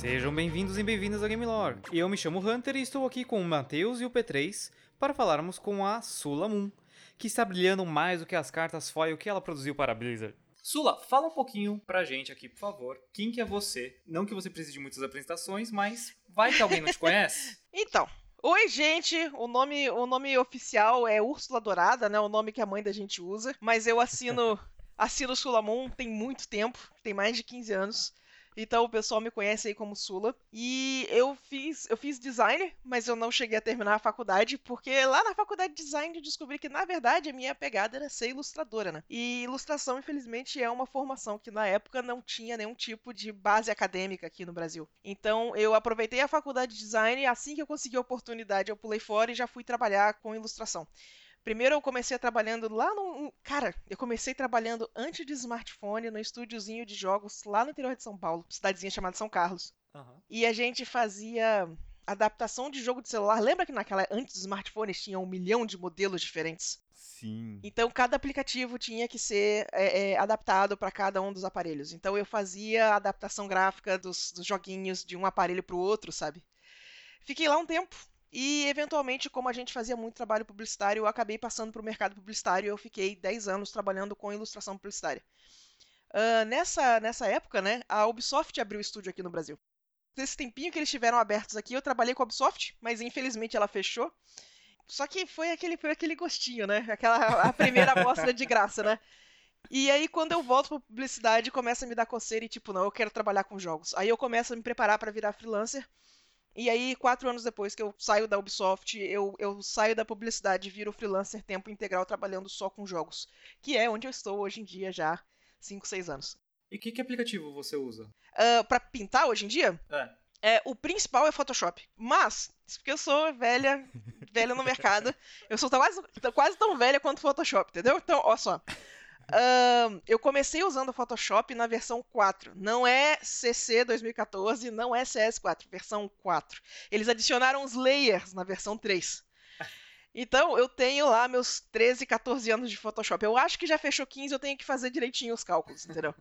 Sejam bem-vindos e bem-vindas ao Game Lore. Eu me chamo Hunter e estou aqui com o Matheus e o P3 para falarmos com a Sula Moon, que está brilhando mais do que as cartas foil que ela produziu para a Blizzard. Sula, fala um pouquinho pra gente aqui, por favor. Quem que é você? Não que você precise de muitas apresentações, mas vai que alguém não te conhece? Então, Oi, gente! O nome, o nome oficial é Úrsula Dourada, né? O nome que a mãe da gente usa. Mas eu assino, assino Sulamon tem muito tempo, tem mais de 15 anos. Então o pessoal me conhece aí como Sula. E eu fiz, eu fiz design, mas eu não cheguei a terminar a faculdade, porque lá na faculdade de design eu descobri que, na verdade, a minha pegada era ser ilustradora, né? E ilustração, infelizmente, é uma formação que na época não tinha nenhum tipo de base acadêmica aqui no Brasil. Então eu aproveitei a faculdade de design, assim que eu consegui a oportunidade, eu pulei fora e já fui trabalhar com ilustração. Primeiro eu comecei trabalhando lá no. Cara, eu comecei trabalhando antes de smartphone no estúdiozinho de jogos lá no interior de São Paulo, cidadezinha chamada São Carlos. Uhum. E a gente fazia adaptação de jogo de celular. Lembra que naquela antes dos smartphones tinha um milhão de modelos diferentes? Sim. Então cada aplicativo tinha que ser é, é, adaptado para cada um dos aparelhos. Então eu fazia a adaptação gráfica dos, dos joguinhos de um aparelho para o outro, sabe? Fiquei lá um tempo, e, eventualmente, como a gente fazia muito trabalho publicitário, eu acabei passando para o mercado publicitário e eu fiquei 10 anos trabalhando com ilustração publicitária. Uh, nessa, nessa época, né, a Ubisoft abriu estúdio aqui no Brasil. Nesse tempinho que eles tiveram abertos aqui, eu trabalhei com a Ubisoft, mas infelizmente ela fechou. Só que foi aquele, foi aquele gostinho, né? Aquela a primeira amostra de graça, né? E aí, quando eu volto pra publicidade, começa a me dar coceira e tipo, não, eu quero trabalhar com jogos. Aí eu começo a me preparar para virar freelancer. E aí, quatro anos depois que eu saio da Ubisoft, eu, eu saio da publicidade e viro freelancer tempo integral trabalhando só com jogos. Que é onde eu estou hoje em dia já, cinco, seis anos. E que, que aplicativo você usa? Uh, para pintar hoje em dia? É. É, o principal é Photoshop. Mas, porque eu sou velha, velha no mercado, eu sou quase, quase tão velha quanto Photoshop, entendeu? Então, olha só. Eu comecei usando o Photoshop na versão 4. Não é CC 2014, não é CS4, versão 4. Eles adicionaram os layers na versão 3. Então, eu tenho lá meus 13, 14 anos de Photoshop. Eu acho que já fechou 15, eu tenho que fazer direitinho os cálculos, entendeu?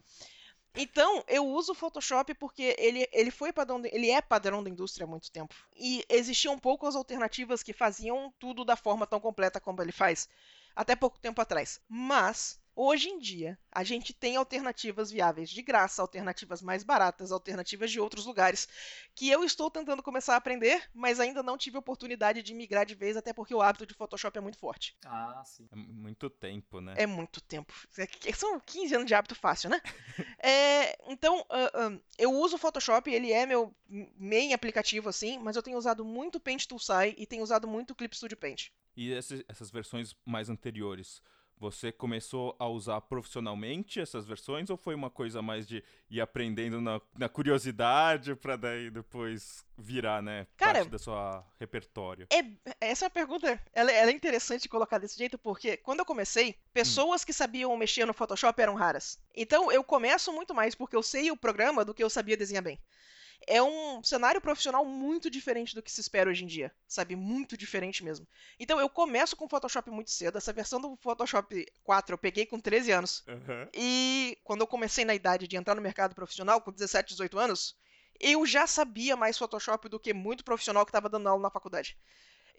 Então, eu uso o Photoshop porque ele, ele foi padrão, ele é padrão da indústria há muito tempo. E existiam poucas alternativas que faziam tudo da forma tão completa como ele faz, até pouco tempo atrás. Mas Hoje em dia, a gente tem alternativas viáveis de graça, alternativas mais baratas, alternativas de outros lugares, que eu estou tentando começar a aprender, mas ainda não tive oportunidade de migrar de vez, até porque o hábito de Photoshop é muito forte. Ah, sim. É muito tempo, né? É muito tempo. É são 15 anos de hábito fácil, né? é, então, uh, uh, eu uso o Photoshop, ele é meu main aplicativo, assim, mas eu tenho usado muito Paint Toolsai e tenho usado muito Clip Studio Paint. E essas versões mais anteriores? Você começou a usar profissionalmente essas versões ou foi uma coisa mais de ir aprendendo na, na curiosidade para daí depois virar, né, Cara, parte da sua repertório? É, essa é pergunta, ela, ela, é interessante colocar desse jeito porque quando eu comecei, pessoas hum. que sabiam mexer no Photoshop eram raras. Então eu começo muito mais porque eu sei o programa do que eu sabia desenhar bem é um cenário profissional muito diferente do que se espera hoje em dia, sabe? Muito diferente mesmo. Então eu começo com Photoshop muito cedo. Essa versão do Photoshop 4 eu peguei com 13 anos. Uhum. E quando eu comecei na idade de entrar no mercado profissional, com 17, 18 anos, eu já sabia mais Photoshop do que muito profissional que estava dando aula na faculdade.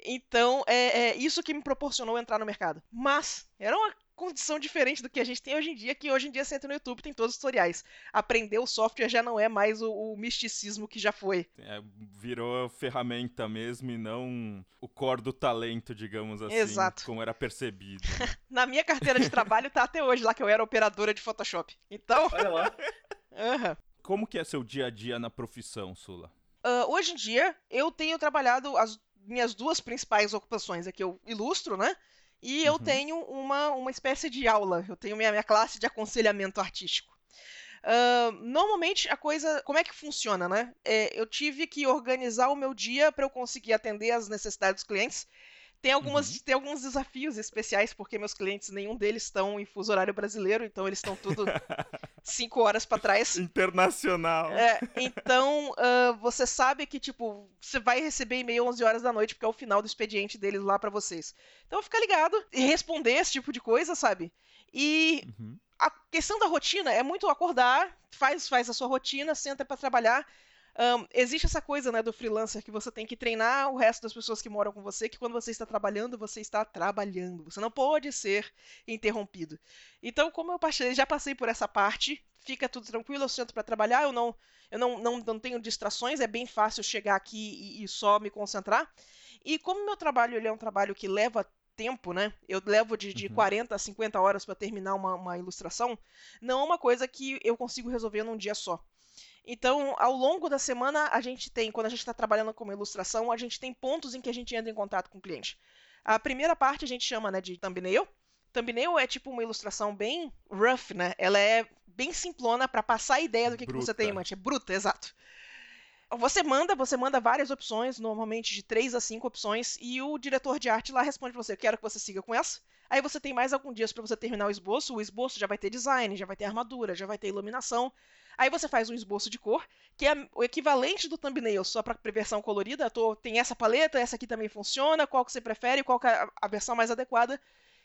Então, é, é, isso que me proporcionou entrar no mercado. Mas, era uma condição diferente do que a gente tem hoje em dia, que hoje em dia você entra no YouTube tem todos os tutoriais. Aprender o software já não é mais o, o misticismo que já foi. É, virou ferramenta mesmo e não o core do talento, digamos assim, Exato. como era percebido. Na minha carteira de trabalho tá até hoje lá que eu era operadora de Photoshop. Então... Olha lá. uhum. Como que é seu dia a dia na profissão, Sula? Uh, hoje em dia, eu tenho trabalhado as minhas duas principais ocupações é que eu ilustro, né? E eu uhum. tenho uma, uma espécie de aula, eu tenho minha, minha classe de aconselhamento artístico. Uh, normalmente a coisa, como é que funciona, né? É, eu tive que organizar o meu dia para eu conseguir atender às necessidades dos clientes tem, algumas, uhum. tem alguns desafios especiais, porque meus clientes, nenhum deles estão em fuso horário brasileiro, então eles estão tudo cinco horas para trás. Internacional. É, então, uh, você sabe que, tipo, você vai receber e-mail 11 horas da noite, porque é o final do expediente deles lá para vocês. Então, fica ligado e responder esse tipo de coisa, sabe? E uhum. a questão da rotina é muito acordar, faz, faz a sua rotina, senta para trabalhar. Um, existe essa coisa, né, do freelancer que você tem que treinar o resto das pessoas que moram com você, que quando você está trabalhando, você está trabalhando. Você não pode ser interrompido. Então, como eu passei, já passei por essa parte, fica tudo tranquilo, eu sento para trabalhar, eu não, eu não, não, não tenho distrações, é bem fácil chegar aqui e, e só me concentrar. E como meu trabalho ele é um trabalho que leva tempo, né? Eu levo de, de uhum. 40 a 50 horas para terminar uma, uma ilustração, não é uma coisa que eu consigo resolver num dia só. Então, ao longo da semana, a gente tem, quando a gente está trabalhando com ilustração, a gente tem pontos em que a gente entra em contato com o cliente. A primeira parte a gente chama né, de thumbnail. Thumbnail é tipo uma ilustração bem rough, né? Ela é bem simplona para passar a ideia do que, que você tem em mente. É bruta, exato. Você manda, você manda várias opções, normalmente de três a cinco opções, e o diretor de arte lá responde pra você: quero que você siga com essa. Aí você tem mais alguns dias para você terminar o esboço. O esboço já vai ter design, já vai ter armadura, já vai ter iluminação. Aí você faz um esboço de cor, que é o equivalente do thumbnail, só para versão colorida. Tô, tem essa paleta, essa aqui também funciona, qual que você prefere, qual que é a versão mais adequada.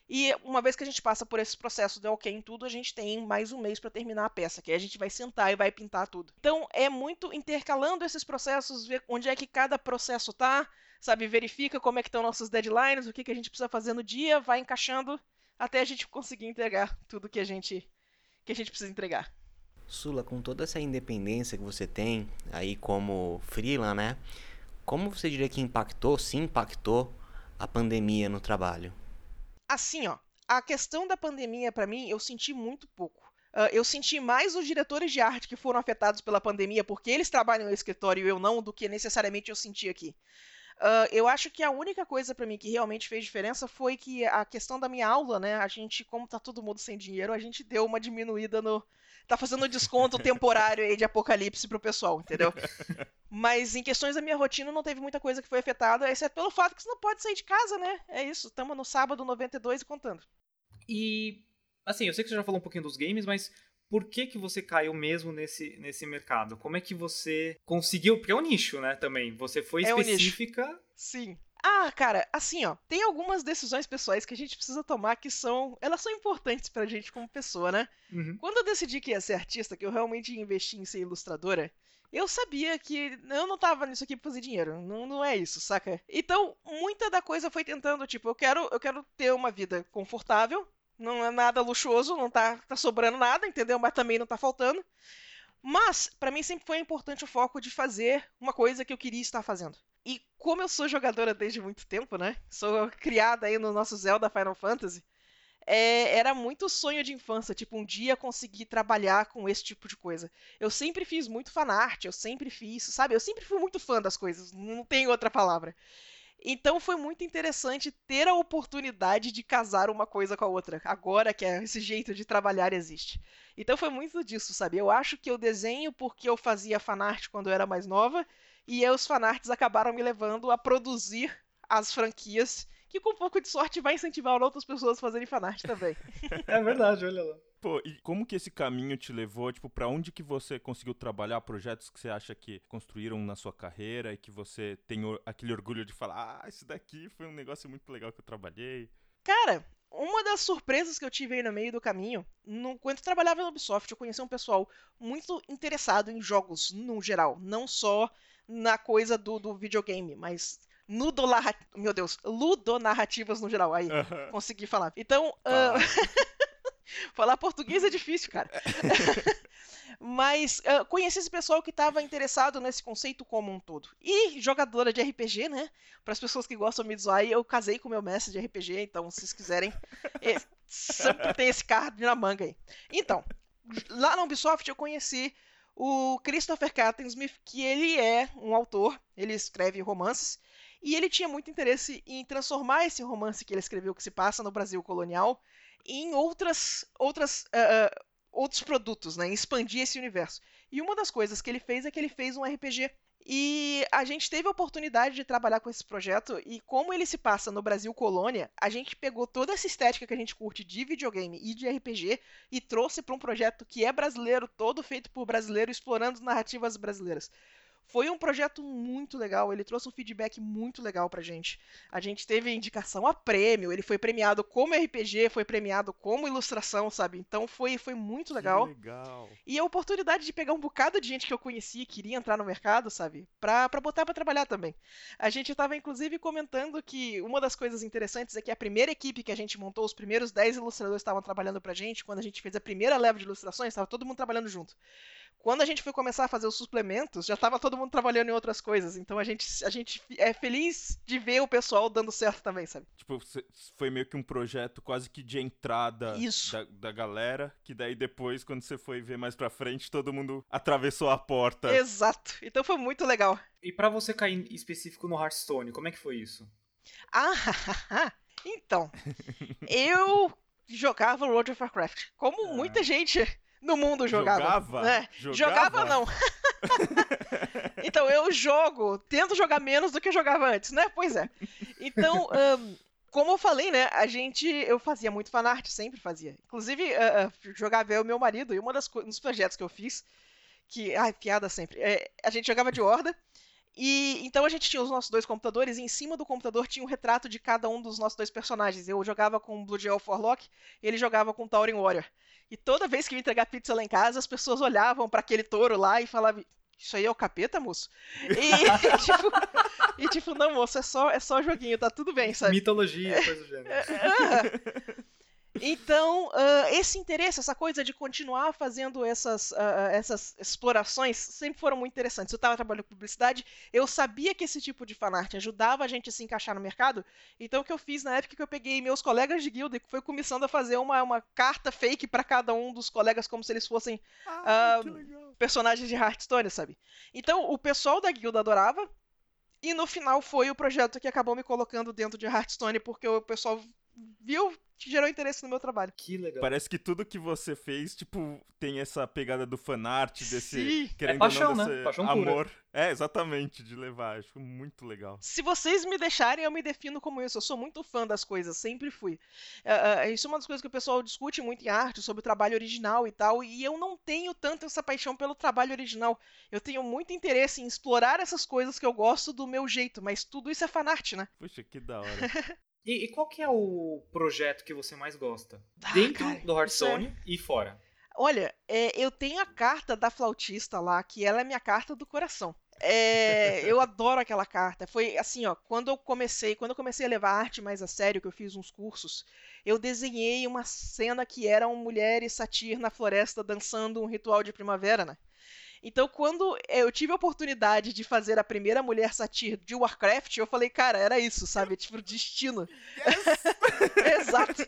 E uma vez que a gente passa por esse processo de ok em tudo, a gente tem mais um mês para terminar a peça, que aí a gente vai sentar e vai pintar tudo. Então é muito intercalando esses processos, ver onde é que cada processo tá, sabe, verifica como é que estão nossos deadlines, o que, que a gente precisa fazer no dia, vai encaixando até a gente conseguir entregar tudo que a gente que a gente precisa entregar. Sula, com toda essa independência que você tem aí como freela, né? Como você diria que impactou, se impactou a pandemia no trabalho? Assim, ó, a questão da pandemia, para mim, eu senti muito pouco. Uh, eu senti mais os diretores de arte que foram afetados pela pandemia, porque eles trabalham no escritório e eu não, do que necessariamente eu senti aqui. Uh, eu acho que a única coisa para mim que realmente fez diferença foi que a questão da minha aula, né? A gente, como tá todo mundo sem dinheiro, a gente deu uma diminuída no. Tá fazendo desconto temporário aí de apocalipse pro pessoal, entendeu? Mas em questões da minha rotina não teve muita coisa que foi afetada, exceto pelo fato que você não pode sair de casa, né? É isso, estamos no sábado 92 e contando. E assim, eu sei que você já falou um pouquinho dos games, mas por que, que você caiu mesmo nesse, nesse mercado? Como é que você conseguiu? Porque é um nicho, né, também. Você foi é específica. Um Sim. Ah, cara, assim, ó, tem algumas decisões pessoais que a gente precisa tomar que são. Elas são importantes pra gente como pessoa, né? Uhum. Quando eu decidi que ia ser artista, que eu realmente ia investir em ser ilustradora, eu sabia que eu não tava nisso aqui pra fazer dinheiro. Não, não é isso, saca? Então, muita da coisa foi tentando, tipo, eu quero, eu quero ter uma vida confortável, não é nada luxuoso, não tá, tá sobrando nada, entendeu? Mas também não tá faltando. Mas, para mim sempre foi importante o foco de fazer uma coisa que eu queria estar fazendo. E como eu sou jogadora desde muito tempo, né? Sou criada aí no nosso Zelda Final Fantasy. É, era muito sonho de infância, tipo, um dia conseguir trabalhar com esse tipo de coisa. Eu sempre fiz muito fanart, eu sempre fiz, sabe? Eu sempre fui muito fã das coisas, não tem outra palavra. Então foi muito interessante ter a oportunidade de casar uma coisa com a outra, agora que esse jeito de trabalhar existe. Então foi muito disso, sabe? Eu acho que eu desenho porque eu fazia fanart quando eu era mais nova, e os fanarts acabaram me levando a produzir as franquias, que com um pouco de sorte vai incentivar outras pessoas a fazerem fanart também. é verdade, olha lá. Pô, e como que esse caminho te levou? Tipo, para onde que você conseguiu trabalhar projetos que você acha que construíram na sua carreira e que você tem aquele orgulho de falar, ah, esse daqui foi um negócio muito legal que eu trabalhei? Cara, uma das surpresas que eu tive aí no meio do caminho, no, quando eu trabalhava na Ubisoft, eu conheci um pessoal muito interessado em jogos no geral, não só na coisa do, do videogame, mas meu Deus, ludonarrativas no geral. Aí, consegui falar. Então, uh... Falar português é difícil, cara. Mas uh, conheci esse pessoal que estava interessado nesse conceito como um todo. E jogadora de RPG, né? Para as pessoas que gostam de me zoar, eu casei com meu mestre de RPG, então se vocês quiserem, é, sempre tem esse card na manga aí. Então, lá na Ubisoft eu conheci o Christopher Cattensmith, que ele é um autor, ele escreve romances, e ele tinha muito interesse em transformar esse romance que ele escreveu, que se passa no Brasil colonial, em outras, outras, uh, outros produtos, né? Em expandir esse universo. E uma das coisas que ele fez é que ele fez um RPG. E a gente teve a oportunidade de trabalhar com esse projeto, e como ele se passa no Brasil Colônia, a gente pegou toda essa estética que a gente curte de videogame e de RPG e trouxe para um projeto que é brasileiro, todo feito por brasileiro, explorando narrativas brasileiras. Foi um projeto muito legal, ele trouxe um feedback muito legal pra gente. A gente teve indicação a prêmio, ele foi premiado como RPG, foi premiado como ilustração, sabe? Então foi, foi muito legal. Legal. E a oportunidade de pegar um bocado de gente que eu conhecia e queria entrar no mercado, sabe? Pra, pra botar pra trabalhar também. A gente tava inclusive comentando que uma das coisas interessantes é que a primeira equipe que a gente montou, os primeiros 10 ilustradores estavam trabalhando pra gente, quando a gente fez a primeira leva de ilustrações, estava todo mundo trabalhando junto. Quando a gente foi começar a fazer os suplementos, já estava todo mundo trabalhando em outras coisas. Então a gente, a gente é feliz de ver o pessoal dando certo também, sabe? Tipo, foi meio que um projeto quase que de entrada Isso. Da, da galera, que daí depois, quando você foi ver mais pra frente, todo mundo atravessou a porta. Exato. Então foi muito legal. E para você cair em específico no Hearthstone, como é que foi isso? Ah, então. eu jogava World of Warcraft. Como Ah. muita gente no mundo jogava. Jogava? né? Jogava não. então eu jogo, tento jogar menos do que eu jogava antes, né? Pois é. Então, ahn, como eu falei, né? A gente, eu fazia muito fanart, sempre fazia. Inclusive, ah, jogava eu e meu marido, e uma das um dos projetos que eu fiz, que, ai, piada sempre, é, a gente jogava de horda, e então a gente tinha os nossos dois computadores, e em cima do computador tinha um retrato de cada um dos nossos dois personagens. Eu jogava com Blue Elf Warlock, e ele jogava com Tauren Warrior. E toda vez que eu ia entregar pizza lá em casa, as pessoas olhavam pra aquele touro lá e falavam: Isso aí é o capeta, moço? E tipo, e, tipo, não, moço, é só, é só joguinho, tá tudo bem, sabe? Mitologia, coisa do gênero. Então, ah, esse interesse, essa coisa de continuar fazendo essas, ah, essas explorações sempre foram muito interessantes. Eu estava trabalhando com publicidade, eu sabia que esse tipo de fanart ajudava a gente a se encaixar no mercado, então o que eu fiz na época é que eu peguei meus colegas de guilda e foi começando a fazer uma, uma carta fake para cada um dos colegas, como se eles fossem Ah, que personagens de Hearthstone, sabe? Então, o pessoal da guilda adorava. E no final foi o projeto que acabou me colocando dentro de Hearthstone, porque o pessoal viu que gerou interesse no meu trabalho. Que legal. Parece que tudo que você fez, tipo, tem essa pegada do fanart, desse. Sim. Querendo paixão, ou não, né? Paixão pura. amor. É, exatamente, de levar. Acho muito legal. Se vocês me deixarem, eu me defino como isso. Eu sou muito fã das coisas, sempre fui. Ah, isso é uma das coisas que o pessoal discute muito em arte, sobre o trabalho original e tal, e eu não tenho tanto essa paixão pelo trabalho original. Eu tenho muito interesse em explorar essas coisas que eu gosto do meu jeito, mas tudo isso é fanart, né? Puxa, que da hora. E, e qual que é o projeto que você mais gosta? Ah, Dentro cara, do Hearthstone e fora? Olha, é, eu tenho a carta da flautista lá, que ela é minha carta do coração. É, eu adoro aquela carta. Foi assim, ó, quando eu comecei, quando eu comecei a levar arte mais a sério, que eu fiz uns cursos, eu desenhei uma cena que eram mulher e satir na floresta dançando um ritual de primavera, né? Então, quando eu tive a oportunidade de fazer a primeira mulher satir de Warcraft, eu falei, cara, era isso, sabe? Tipo, destino. Exato.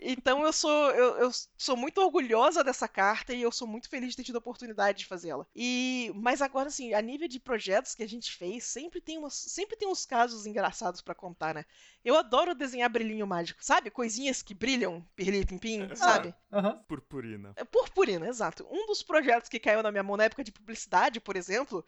Então eu sou eu, eu sou muito orgulhosa dessa carta e eu sou muito feliz de ter tido a oportunidade de fazê-la. E mas agora assim, a nível de projetos que a gente fez, sempre tem umas, sempre tem uns casos engraçados pra contar, né? Eu adoro desenhar brilhinho mágico, sabe? Coisinhas que brilham, pirli pim pim, sabe? Aham. Purpurina. É Purpurina, exato. Um dos projetos que caiu na minha mão na época de publicidade, por exemplo,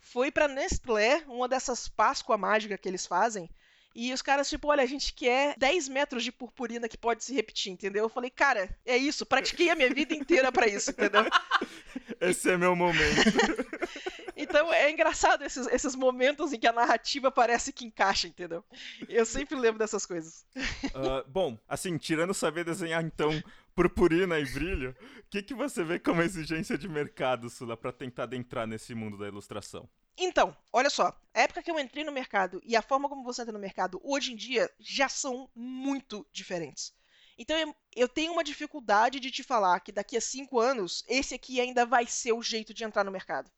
foi pra Nestlé, uma dessas Páscoa mágica que eles fazem. E os caras, tipo, olha, a gente quer 10 metros de purpurina que pode se repetir, entendeu? Eu falei, cara, é isso, pratiquei a minha vida inteira pra isso, entendeu? Esse é meu momento. Então é engraçado esses, esses momentos em que a narrativa parece que encaixa, entendeu? Eu sempre lembro dessas coisas. Ah, bom, assim, tirando saber desenhar, então, purpurina e brilho, o que, que você vê como exigência de mercado, Sula, pra tentar adentrar nesse mundo da ilustração? Então, olha só, a época que eu entrei no mercado e a forma como você entra no mercado hoje em dia já são muito diferentes. Então eu- tenho uma dificuldade de te falar que daqui a cinco anos esse aqui ainda vai ser o jeito de entrar no mercado.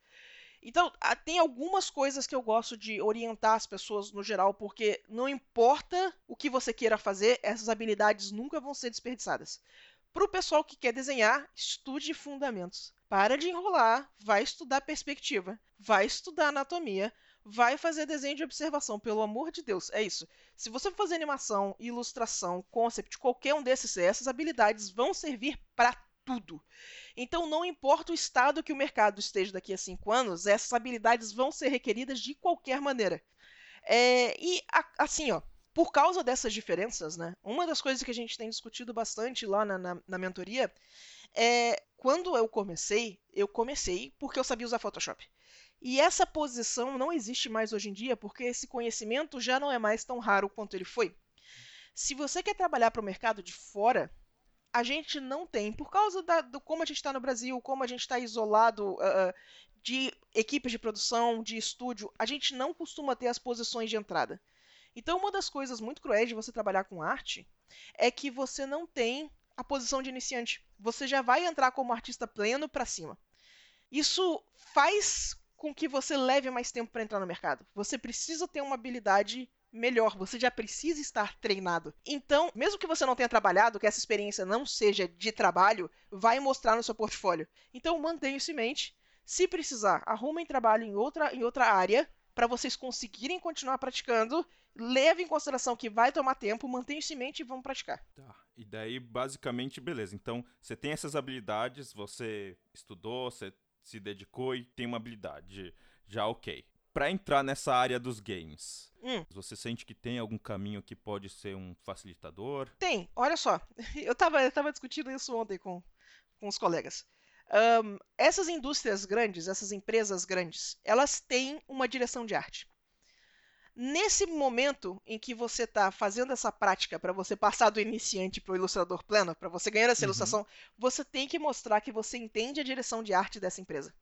Então, tem algumas coisas que eu gosto de orientar as pessoas no geral, porque não importa o que você queira fazer, essas habilidades nunca vão ser desperdiçadas. Para o pessoal que quer desenhar, estude fundamentos. Para de enrolar, vai estudar perspectiva, vai estudar anatomia, vai fazer desenho de observação, pelo amor de Deus. É isso. Se você for fazer animação, ilustração, concept, qualquer um desses, essas habilidades vão servir para tudo. Então, não importa o estado que o mercado esteja daqui a cinco anos, essas habilidades vão ser requeridas de qualquer maneira. É, e a- assim, ó, por causa dessas diferenças, né? Uma das coisas que a gente tem discutido bastante lá na, na, na mentoria é quando eu comecei, eu comecei porque eu sabia usar Photoshop. E essa posição não existe mais hoje em dia porque esse conhecimento já não é mais tão raro quanto ele foi. Se você quer trabalhar para o mercado de fora, a gente não tem, por causa da, do como a gente está no Brasil, como a gente está isolado uh, de equipes de produção, de estúdio, a gente não costuma ter as posições de entrada. Então, uma das coisas muito cruéis de você trabalhar com arte é que você não tem a posição de iniciante. Você já vai entrar como artista pleno para cima. Isso faz com que você leve mais tempo para entrar no mercado. Você precisa ter uma habilidade melhor, você já precisa estar treinado. Então, mesmo que você não tenha trabalhado, que essa experiência não seja de trabalho, vai mostrar no seu portfólio. Então, mantenha isso em mente. Se precisar, arrumem trabalho em outra, em outra área para vocês conseguirem continuar praticando. Leve em consideração que vai tomar tempo, mantenha isso em mente e vamos praticar. Tá. E daí, basicamente, beleza. Então, você tem essas habilidades, você estudou, você se dedicou e tem uma habilidade. Já ok. Para entrar nessa área dos games, hum. você sente que tem algum caminho que pode ser um facilitador? Tem, olha só. Eu tava, eu tava discutindo isso ontem com, com os colegas. Um, essas indústrias grandes, essas empresas grandes, elas têm uma direção de arte. Nesse momento em que você está fazendo essa prática para você passar do iniciante para o ilustrador pleno, para você ganhar essa uhum. ilustração, você tem que mostrar que você entende a direção de arte dessa empresa.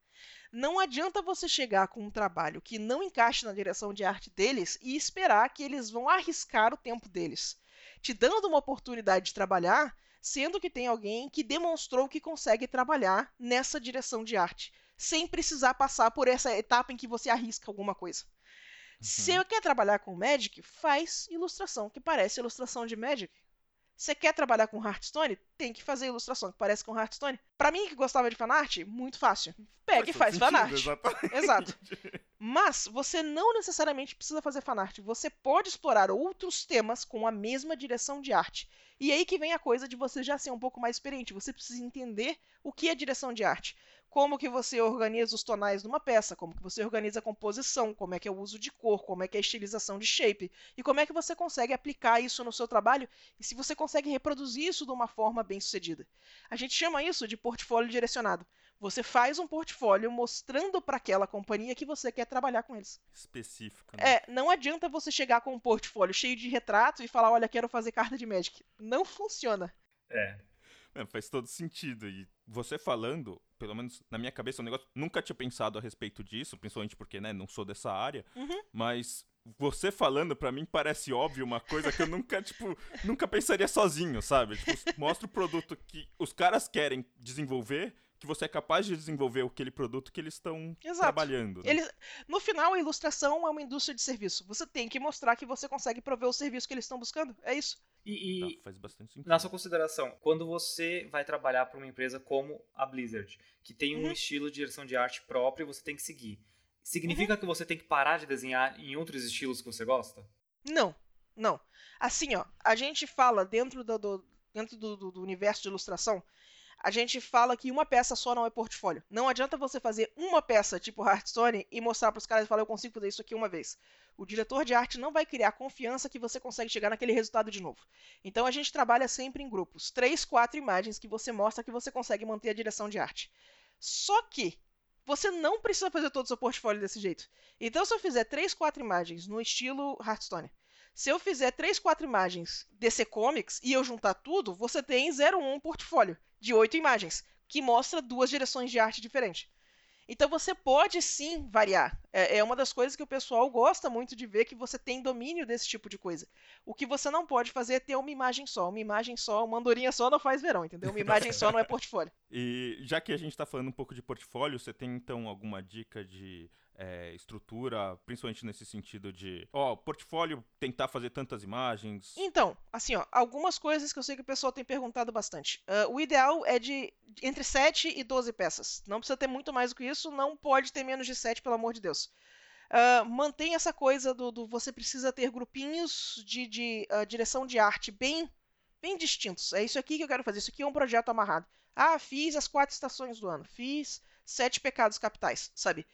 Não adianta você chegar com um trabalho que não encaixe na direção de arte deles e esperar que eles vão arriscar o tempo deles, te dando uma oportunidade de trabalhar, sendo que tem alguém que demonstrou que consegue trabalhar nessa direção de arte, sem precisar passar por essa etapa em que você arrisca alguma coisa. Se você quer trabalhar com Magic, faz ilustração que parece ilustração de Magic. Você quer trabalhar com Hearthstone? Tem que fazer ilustração que parece com Hearthstone. Para mim que gostava de fanart, muito fácil. Pega e faz sentido, fanart. Exatamente. Exato. Mas você não necessariamente precisa fazer fanart. Você pode explorar outros temas com a mesma direção de arte. E aí que vem a coisa de você já ser um pouco mais experiente. Você precisa entender o que é direção de arte como que você organiza os tonais numa peça, como que você organiza a composição, como é que é o uso de cor, como é que é a estilização de shape, e como é que você consegue aplicar isso no seu trabalho e se você consegue reproduzir isso de uma forma bem sucedida. A gente chama isso de portfólio direcionado. Você faz um portfólio mostrando para aquela companhia que você quer trabalhar com eles. Específico. Né? É, não adianta você chegar com um portfólio cheio de retrato e falar, olha, quero fazer carta de Magic. Não funciona. É. é faz todo sentido. E você falando, pelo menos na minha cabeça, um negócio. Nunca tinha pensado a respeito disso, principalmente porque, né, não sou dessa área. Uhum. Mas você falando para mim parece óbvio uma coisa que eu nunca, tipo, nunca pensaria sozinho, sabe? Tipo, mostra o produto que os caras querem desenvolver, que você é capaz de desenvolver aquele produto que eles estão trabalhando. Né? Eles, no final, a ilustração é uma indústria de serviço. Você tem que mostrar que você consegue prover o serviço que eles estão buscando. É isso. E, e tá, faz bastante sentido. na sua consideração, quando você vai trabalhar para uma empresa como a Blizzard, que tem um uhum. estilo de direção de arte próprio, você tem que seguir. Significa uhum. que você tem que parar de desenhar em outros estilos que você gosta? Não, não. Assim, ó, a gente fala dentro do, do dentro do, do, do universo de ilustração, a gente fala que uma peça só não é portfólio. Não adianta você fazer uma peça tipo Hearthstone e mostrar para os caras e falar eu consigo fazer isso aqui uma vez. O diretor de arte não vai criar confiança que você consegue chegar naquele resultado de novo. Então a gente trabalha sempre em grupos, três, quatro imagens que você mostra que você consegue manter a direção de arte. Só que você não precisa fazer todo o seu portfólio desse jeito. Então se eu fizer três, quatro imagens no estilo Hearthstone, se eu fizer três, quatro imagens DC Comics e eu juntar tudo, você tem 01 portfólio de oito imagens, que mostra duas direções de arte diferentes. Então você pode sim variar. É, é, uma das coisas que o pessoal gosta muito de ver que você tem domínio desse tipo de coisa. O que você não pode fazer é ter uma imagem só. Uma imagem só, uma andorinha só não faz verão, entendeu? Uma imagem só não é portfólio. E já que a gente está falando um pouco de portfólio, você tem então alguma dica de é, estrutura, principalmente nesse sentido de, ó, portfólio tentar fazer tantas imagens? Então, assim, ó, algumas coisas que eu sei que o pessoal tem perguntado bastante. Uh, o ideal é de entre 7 e 12 peças. Não precisa ter muito mais do que isso, não pode ter menos de 7, pelo amor de Deus. Uh, mantém essa coisa do, do, você precisa ter grupinhos de, de uh, direção de arte bem, bem distintos. É isso aqui que eu quero fazer. Isso aqui é um projeto amarrado. Ah, fiz as quatro estações do ano. Fiz sete pecados capitais, sabe?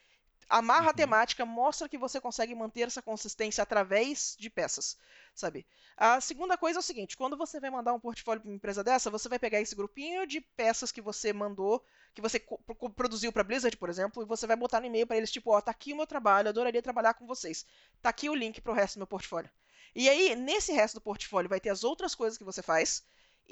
Amarra Uhum. a temática, mostra que você consegue manter essa consistência através de peças, sabe? A segunda coisa é o seguinte, quando você vai mandar um portfólio para uma empresa dessa, você vai pegar esse grupinho de peças que você mandou, que você produziu para Blizzard, por exemplo, e você vai botar no e-mail para eles tipo, ó, tá aqui o meu trabalho, adoraria trabalhar com vocês. Tá aqui o link pro resto do meu portfólio. E aí, nesse resto do portfólio vai ter as outras coisas que você faz.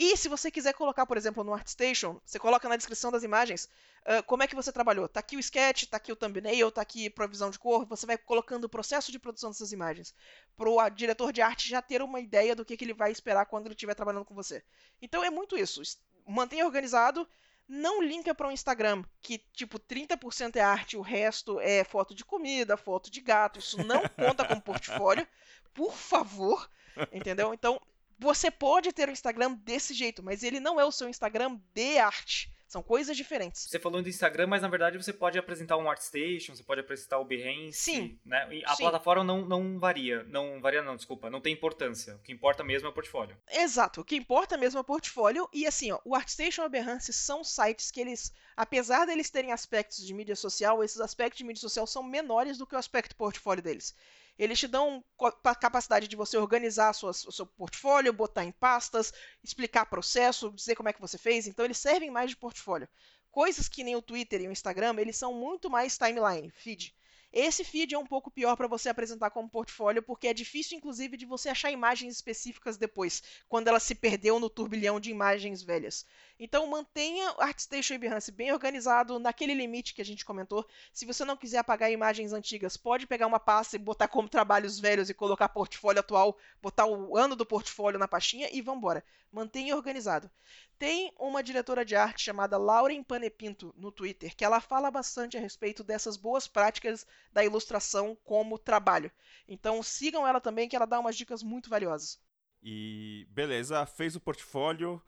E se você quiser colocar, por exemplo, no ArtStation, você coloca na descrição das imagens ah, como é que você trabalhou. Tá aqui o sketch, tá aqui o thumbnail, tá aqui provisão de cor. Você vai colocando o processo de produção dessas imagens pro diretor de arte já ter uma ideia do que, que ele vai esperar quando ele estiver trabalhando com você. Então é muito isso. Mantenha organizado. Não linka para um Instagram que, tipo, 30% é arte, o resto é foto de comida, foto de gato. Isso não conta como portfólio. Por favor. Entendeu? Então, você pode ter um Instagram desse jeito, mas ele não é o seu Instagram de arte. São coisas diferentes. Você falou do Instagram, mas na verdade você pode apresentar um ArtStation, você pode apresentar o Behance. Sim. Né? E a Sim. plataforma não, não varia. Não varia, não, desculpa. Não tem importância. O que importa mesmo é o portfólio. Exato. O que importa mesmo é o portfólio. E assim, ó, o ArtStation e o Behance são sites que eles, apesar deles terem aspectos de mídia social, esses aspectos de mídia social são menores do que o aspecto portfólio deles. Eles te dão pa- capacidade de você organizar a sua- o seu portfólio, botar em pastas, explicar processo, dizer como é que você fez. Então, eles servem mais de portfólio. Coisas que nem o Twitter e o Instagram, eles são muito mais timeline, feed. Esse feed é um pouco pior para você apresentar como portfólio, porque é difícil, inclusive, de você achar imagens específicas depois, quando ela se perdeu no turbilhão de imagens velhas. Então, mantenha o ArtStation e Behance bem organizado, naquele limite que a gente comentou. Se você não quiser apagar imagens antigas, pode pegar uma pasta e botar como trabalhos velhos e colocar portfólio atual, botar o ano do portfólio na pastinha e vambora. Mantenha organizado. Tem uma diretora de arte chamada Lauren Panepinto no Twitter, que ela fala bastante a respeito dessas boas práticas da ilustração como trabalho. Então sigam ela também, que ela dá umas dicas muito valiosas. E beleza, fez o portfólio,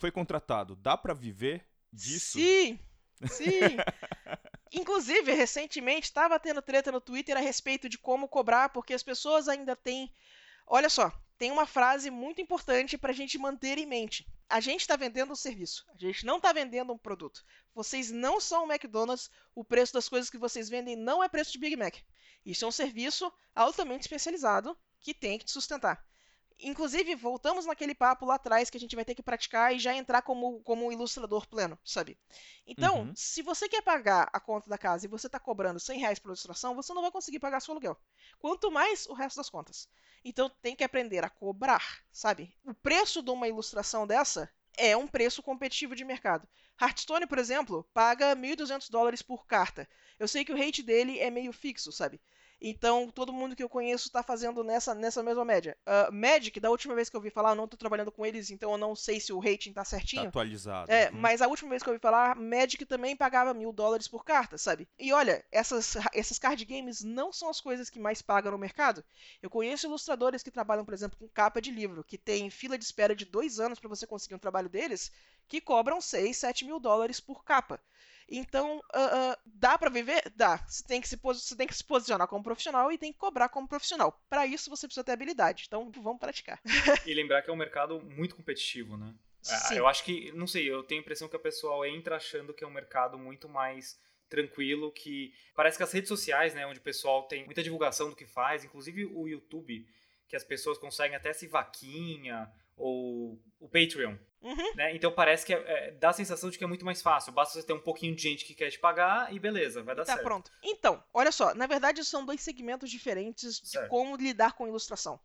foi contratado. Dá pra viver disso? Sim, sim. Inclusive, recentemente estava tendo treta no Twitter a respeito de como cobrar, porque as pessoas ainda têm. Olha só, tem uma frase muito importante para a gente manter em mente. A gente está vendendo um serviço, a gente não está vendendo um produto. Vocês não são o McDonald's, o preço das coisas que vocês vendem não é preço de Big Mac. Isso é um serviço altamente especializado que tem que te sustentar. Inclusive, voltamos naquele papo lá atrás que a gente vai ter que praticar e já entrar como, como um ilustrador pleno, sabe? Então, Uhum. se você quer pagar a conta da casa e você está cobrando 100 reais por ilustração, você não vai conseguir pagar seu aluguel. Quanto mais o resto das contas. Então, tem que aprender a cobrar, sabe? O preço de uma ilustração dessa é um preço competitivo de mercado. Hearthstone, por exemplo, paga 1.200 dólares por carta. Eu sei que o rate dele é meio fixo, sabe? Então, todo mundo que eu conheço está fazendo nessa, nessa mesma média. Ah, Magic, da última vez que eu ouvi falar, eu não estou trabalhando com eles, então eu não sei se o rating está Tá certinho. atualizado. É, Uhum. mas a última vez que eu ouvi falar, Magic também pagava mil dólares por carta, sabe? E olha, essas, essas card games não são as coisas que mais pagam no mercado. Eu conheço ilustradores que trabalham, por exemplo, com capa de livro, que tem fila de espera de dois anos para você conseguir um trabalho deles, que cobram 6, 7 mil dólares por capa. Então, ah, ah, dá pra viver? Dá. Você tem, que se, você tem que se posicionar como profissional e tem que cobrar como profissional. Para isso, você precisa ter habilidade. Então, vamos praticar. E lembrar que é um mercado muito competitivo, né? Ah, Sim. Eu acho que, não sei, eu tenho a impressão que o pessoal entra achando que é um mercado muito mais tranquilo, que parece que as redes sociais, né, onde o pessoal tem muita divulgação do que faz, inclusive o YouTube, que as pessoas conseguem até se vaquinha, ou o Patreon, Uhum. né? Então parece que é- é- dá a sensação de que é muito mais fácil, basta você ter um pouquinho de gente que quer te pagar e beleza, vai dar Tá certo. pronto. Então, olha só, na verdade são dois segmentos diferentes de Certo. como lidar com ilustração.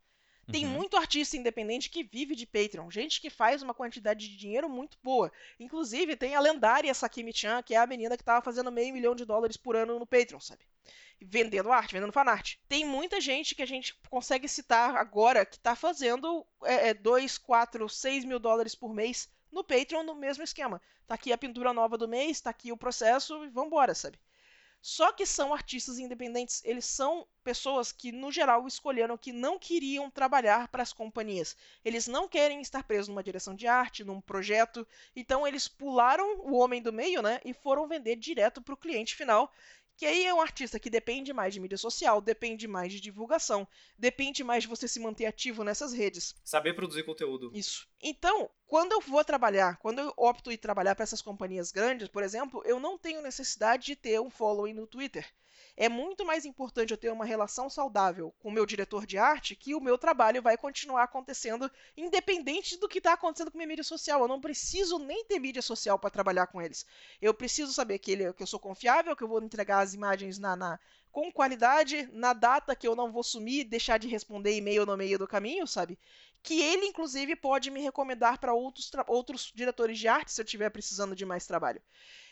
Tem Uhum. muito artista independente que vive de Patreon, gente que faz uma quantidade de dinheiro muito boa. Inclusive, tem a lendária Sakimi-chan, que é a menina que tava fazendo meio milhão de dólares por ano no Patreon, sabe? Vendendo arte, vendendo fanart. Tem muita gente que a gente consegue citar agora que tá fazendo 2, 4, 6 mil dólares por mês no Patreon no mesmo esquema. Tá aqui a pintura nova do mês, tá aqui o processo e vambora, sabe? Só que são artistas independentes, eles são pessoas que, no geral, escolheram que não queriam trabalhar para as companhias. Eles não querem estar presos numa direção de arte, num projeto. Então, eles pularam o homem do meio, né? E foram vender direto para o cliente final. Que aí é um artista que depende mais de mídia social, depende mais de divulgação, depende mais de você se manter ativo nessas redes. Saber produzir conteúdo. Isso. Então, quando eu vou trabalhar, quando eu opto em trabalhar para essas companhias grandes, por exemplo, eu não tenho necessidade de ter um following no Twitter. É muito mais importante eu ter uma relação saudável com o meu diretor de arte que o meu trabalho vai continuar acontecendo independente do que está acontecendo com minha mídia social. Eu não preciso nem ter mídia social para trabalhar com eles. Eu preciso saber que, ele, que eu sou confiável, que eu vou entregar as imagens na, na com qualidade, na data que eu não vou sumir, deixar de responder e-mail no meio do caminho, sabe? Que ele, inclusive, pode me recomendar para outros, outros diretores de arte se eu estiver precisando de mais trabalho.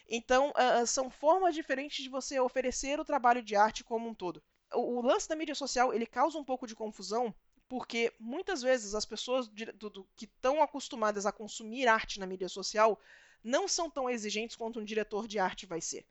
Então, uh, são formas diferentes de você oferecer o trabalho de arte como um todo. O, o, lance da mídia social, ele causa um pouco de confusão, porque muitas vezes as pessoas do, do, que estão acostumadas a consumir arte na mídia social não são tão exigentes quanto um diretor de arte vai ser.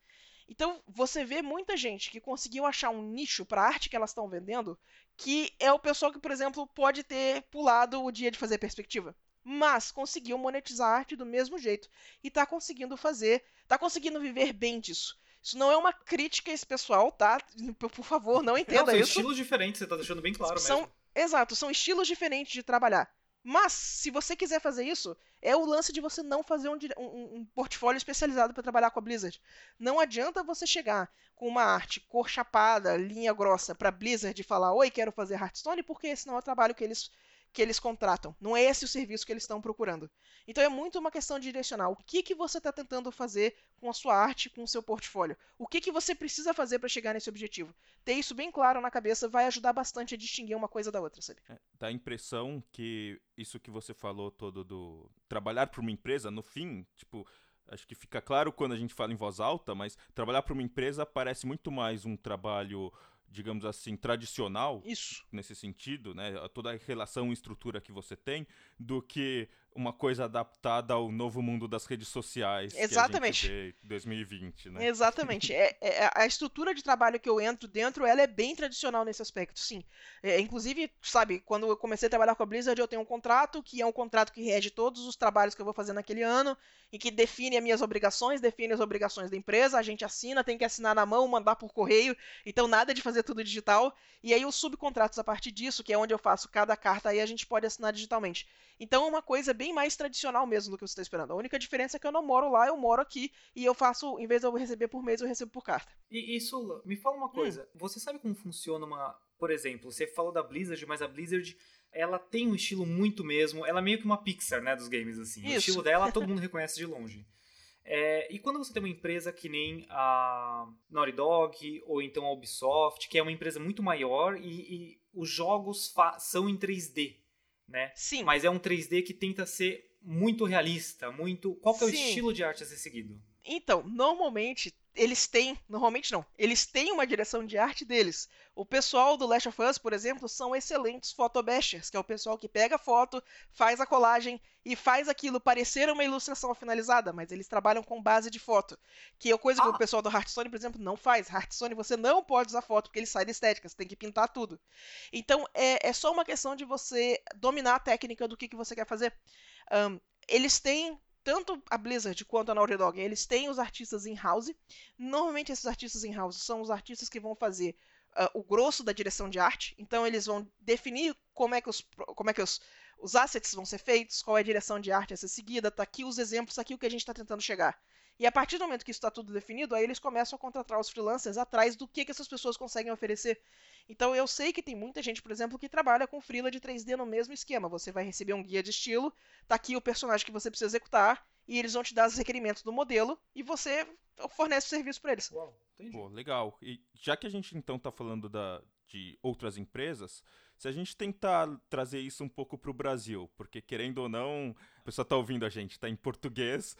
Então, você vê muita gente que conseguiu achar um nicho para a arte que elas estão vendendo, que é o pessoal que, por exemplo, pode ter pulado o dia de fazer perspectiva, mas conseguiu monetizar a arte do mesmo jeito e está conseguindo fazer, está conseguindo viver bem disso. Isso não é uma crítica a esse pessoal, tá? Por favor, não entenda não, são isso. São estilos diferentes, você está deixando bem claro são, mesmo. Exato, são estilos diferentes de trabalhar. Mas, se você quiser fazer isso, é o lance de você não fazer um, um, um portfólio especializado para trabalhar com a Blizzard. Não adianta você chegar com uma arte cor chapada, linha grossa, para Blizzard e falar: Oi, quero fazer Hearthstone, porque esse não é o trabalho que eles que eles contratam. Não é esse o serviço que eles estão procurando. Então é muito uma questão de direcionar. O que, que você está tentando fazer com a sua arte, com o seu portfólio? O que, que você precisa fazer para chegar nesse objetivo? Ter isso bem claro na cabeça vai ajudar bastante a distinguir uma coisa da outra, sabe? É, dá a impressão que isso que você falou todo do trabalhar para uma empresa, no fim, tipo, acho que fica claro quando a gente fala em voz alta, mas trabalhar para uma empresa parece muito mais um trabalho digamos assim, tradicional Isso. nesse sentido, né? Toda a relação e estrutura que você tem, do que uma coisa adaptada ao novo mundo das redes sociais. Exatamente. Que a gente vê 2020, né? Exatamente. é, é, a estrutura de trabalho que eu entro dentro, ela é bem tradicional nesse aspecto, sim. É, inclusive, sabe, quando eu comecei a trabalhar com a Blizzard, eu tenho um contrato, que é um contrato que rege todos os trabalhos que eu vou fazer naquele ano, e que define as minhas obrigações, define as obrigações da empresa, a gente assina, tem que assinar na mão, mandar por correio, então nada de fazer tudo digital. E aí os subcontratos a partir disso, que é onde eu faço cada carta, aí a gente pode assinar digitalmente. Então é uma coisa bem mais tradicional mesmo do que você está esperando. A única diferença é que eu não moro lá, eu moro aqui e eu faço, em vez de eu receber por mês, eu recebo por carta. E, isso, me fala uma coisa. Hum. Você sabe como funciona uma. Por exemplo, você falou da Blizzard, mas a Blizzard ela tem um estilo muito mesmo. Ela é meio que uma Pixar, né, dos games, assim. Isso. O estilo dela todo mundo reconhece de longe. É, e quando você tem uma empresa que nem a Naughty Dog ou então a Ubisoft, que é uma empresa muito maior e, e os jogos são em 3D, né? Sim. Mas é um 3D que tenta ser muito realista, muito. Qual que é o Sim. estilo de arte a ser seguido? Então, normalmente eles têm, normalmente não, eles têm uma direção de arte deles. O pessoal do Last of Us, por exemplo, são excelentes photobashers, que é o pessoal que pega a foto, faz a colagem e faz aquilo parecer uma ilustração finalizada, mas eles trabalham com base de foto, que é coisa ah. que o ah. pessoal do Hearthstone, por exemplo, não faz. Hearthstone você não pode usar foto porque ele sai da estética, você tem que pintar tudo. Então é, é só uma questão de você dominar a técnica do que, que você quer fazer. Um, eles têm tanto a Blizzard quanto a Naughty Dog, eles têm os artistas in-house. Normalmente esses artistas in-house são os artistas que vão fazer uh, o grosso da direção de arte. Então eles vão definir como é que os, como é que os, os assets vão ser feitos, qual é a direção de arte a ser seguida, tá aqui os exemplos, tá aqui o que a gente está tentando chegar. E a partir do momento que isso está tudo definido, aí eles começam a contratar os freelancers atrás do que, que essas pessoas conseguem oferecer. Então eu sei que tem muita gente, por exemplo, que trabalha com freela de 3D no mesmo esquema. Você vai receber um guia de estilo, tá aqui o personagem que você precisa executar, e eles vão te dar os requerimentos do modelo, e você fornece o serviço para eles. Uau, Pô, legal. E já que a gente então está falando da, de outras empresas, se a gente tentar trazer isso um pouco para o Brasil, porque querendo ou não, a pessoa está ouvindo a gente, está em português,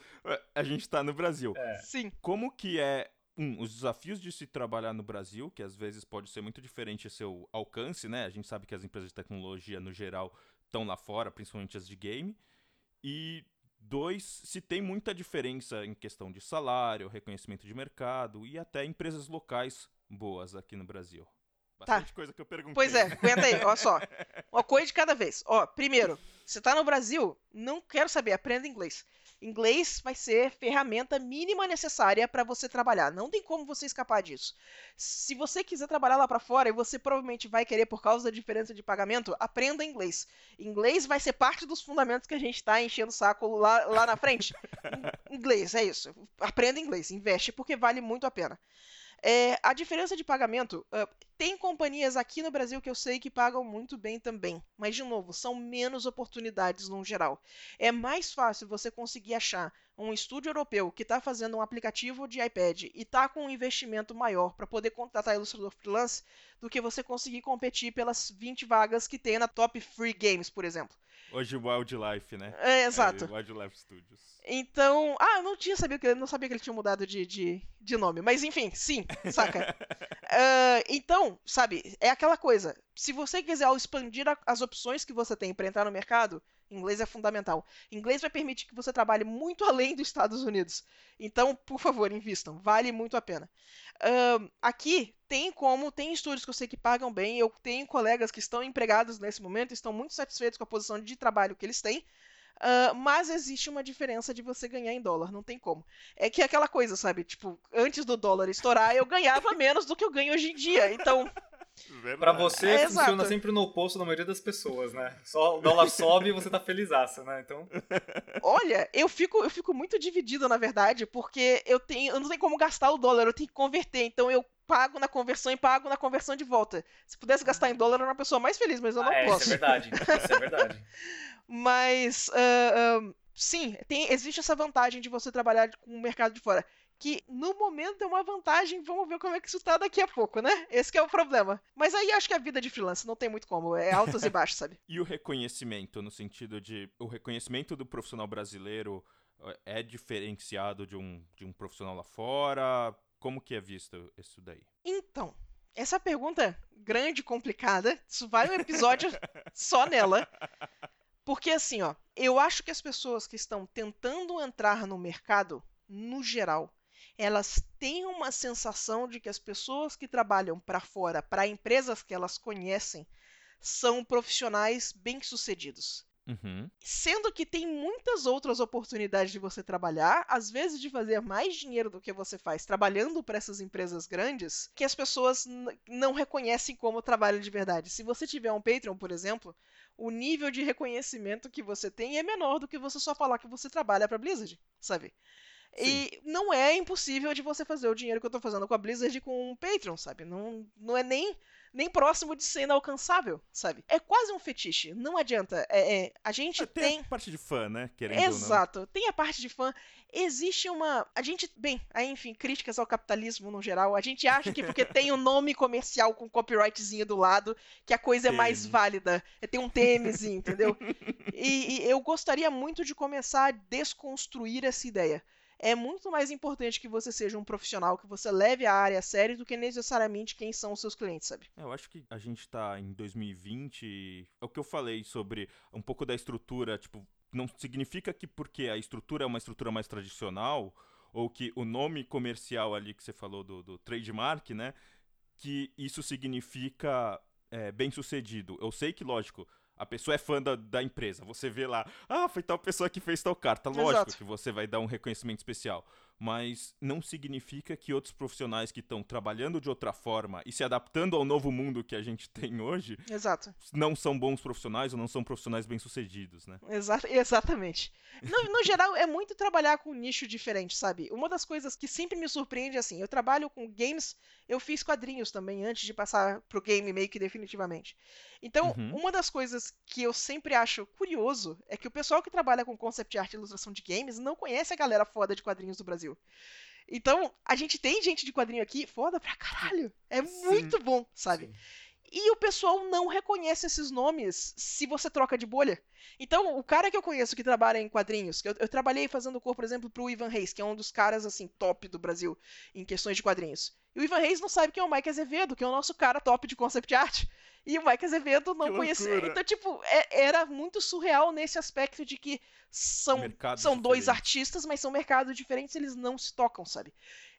a gente está no Brasil. É. Sim. Como que é um, os desafios de se trabalhar no Brasil, que às vezes pode ser muito diferente seu alcance, né? A gente sabe que as empresas de tecnologia, no geral, estão lá fora, principalmente as de game. E dois, se tem muita diferença em questão de salário, reconhecimento de mercado e até empresas locais boas aqui no Brasil. Tá. Bastante tá. coisa que eu perguntei. Pois é, aguenta aí, olha só. Uma coisa de cada vez. Ó, primeiro, você tá no Brasil, não quero saber, aprenda inglês. Inglês vai ser ferramenta mínima necessária para você trabalhar. Não tem como você escapar disso. Se você quiser trabalhar lá para fora e você provavelmente vai querer por causa da diferença de pagamento, aprenda inglês. Inglês vai ser parte dos fundamentos que a gente está enchendo o saco lá, lá na frente. inglês, é isso. Aprenda inglês, investe porque vale muito a pena. É, a diferença de pagamento, uh, tem companhias aqui no Brasil que eu sei que pagam muito bem também, mas de novo, são menos oportunidades no geral. É mais fácil você conseguir achar um estúdio europeu que está fazendo um aplicativo de iPad e está com um investimento maior para poder contratar ilustrador freelance do que você conseguir competir pelas 20 vagas que tem na Top Free Games, por exemplo. Hoje Wildlife, né? É, exato. É, Wildlife Studios. Então. Ah, eu não tinha sabido que não sabia que ele tinha mudado de, de, de nome. Mas enfim, sim, saca? uh, então, sabe, é aquela coisa. Se você quiser expandir a, as opções que você tem para entrar no mercado, Inglês é fundamental. Inglês vai permitir que você trabalhe muito além dos Estados Unidos. Então, por favor, invistam. Vale muito a pena. Uh, aqui tem como, tem estúdios que eu sei que pagam bem. Eu tenho colegas que estão empregados nesse momento estão muito satisfeitos com a posição de trabalho que eles têm. Uh, mas existe uma diferença de você ganhar em dólar, não tem como. É que é aquela coisa, sabe? Tipo, antes do dólar estourar, eu ganhava menos do que eu ganho hoje em dia. Então, Pra você, é, funciona exato. sempre no oposto da maioria das pessoas, né? Só o dólar sobe e você tá felizaça, né? Então. Olha, eu fico, eu fico muito dividido, na verdade, porque eu tenho. Eu não tenho como gastar o dólar, eu tenho que converter. Então eu pago na conversão e pago na conversão de volta. Se pudesse gastar em dólar, eu era uma pessoa mais feliz, mas eu não ah, é, posso. Isso é verdade. Isso é verdade. mas. Uh, uh, sim, tem, existe essa vantagem de você trabalhar com o mercado de fora que no momento é uma vantagem, vamos ver como é que isso tá daqui a pouco, né? Esse é o problema. Mas aí acho que a vida de freelance não tem muito como, é altos e baixos, sabe? e o reconhecimento, no sentido de o reconhecimento do profissional brasileiro é, é diferenciado de um, de um profissional lá fora? Como que é visto isso daí? Então, essa pergunta grande, complicada, isso vai um episódio só nela. Porque assim, ó, eu acho que as pessoas que estão tentando entrar no mercado, no geral, elas têm uma sensação de que as pessoas que trabalham para fora, para empresas que elas conhecem, são profissionais bem-sucedidos. Uhum. Sendo que tem muitas outras oportunidades de você trabalhar, às vezes de fazer mais dinheiro do que você faz trabalhando para essas empresas grandes, que as pessoas não reconhecem como trabalho de verdade. Se você tiver um Patreon, por exemplo, o nível de reconhecimento que você tem é menor do que você só falar que você trabalha para Blizzard, sabe? E não é impossível de você fazer o dinheiro que eu tô fazendo com a Blizzard com um Patreon, sabe? Não, não é nem, nem próximo de ser inalcançável, sabe? É quase um fetiche. Não adianta. É, é a gente tem. Tem a parte de fã, né? Querendo Exato. Tem a parte de fã. Existe uma. A gente. Bem, aí, enfim, críticas ao capitalismo no geral. A gente acha que porque tem um nome comercial com copyrightzinho do lado, que a coisa é mais válida. É, tem um TMzinho, entendeu? E, e eu gostaria muito de começar a desconstruir essa ideia é muito mais importante que você seja um profissional, que você leve a área a sério do que necessariamente quem são os seus clientes, sabe? É, eu acho que a gente tá em 2020. É o que eu falei sobre um pouco da estrutura, tipo, não significa que porque a estrutura é uma estrutura mais tradicional, ou que o nome comercial ali que você falou do, do trademark, né? Que isso significa é, bem sucedido. Eu sei que, lógico, a pessoa é fã da, da, empresa. Você vê lá, ah, foi tal pessoa que fez tal carta. Lógico Exato. que você vai dar um reconhecimento especial mas não significa que outros profissionais que estão trabalhando de outra forma e se adaptando ao novo mundo que a gente tem hoje Exato. não são bons profissionais ou não são profissionais bem-sucedidos, né? Exa exatamente. No, no, geral, é muito trabalhar com um nicho diferente, sabe? Uma das coisas que sempre me surpreende é assim, eu trabalho com games, eu fiz quadrinhos também antes de passar pro game make definitivamente. Então, uhum. uma das coisas que eu sempre acho curioso é que o pessoal que trabalha com concept art e ilustração de games não conhece a galera foda de quadrinhos do Brasil. Brasil. Então, a gente tem gente de quadrinho aqui foda pra caralho. É Sim. muito bom, sabe? Sim. E o pessoal não reconhece esses nomes se você troca de bolha. Então, o cara que eu conheço que trabalha em quadrinhos, eu, eu trabalhei fazendo cor, por exemplo, pro Ivan Reis, que é um dos caras, assim, top do Brasil em questões de quadrinhos. E o Ivan Reis não sabe quem é o Mike Azevedo, que é o nosso cara top de concept art. E o Mike Azevedo não conhecia. Então, tipo, é, era muito surreal nesse aspecto de que são, são dois artistas, mas são mercados diferentes, eles não se tocam, sabe?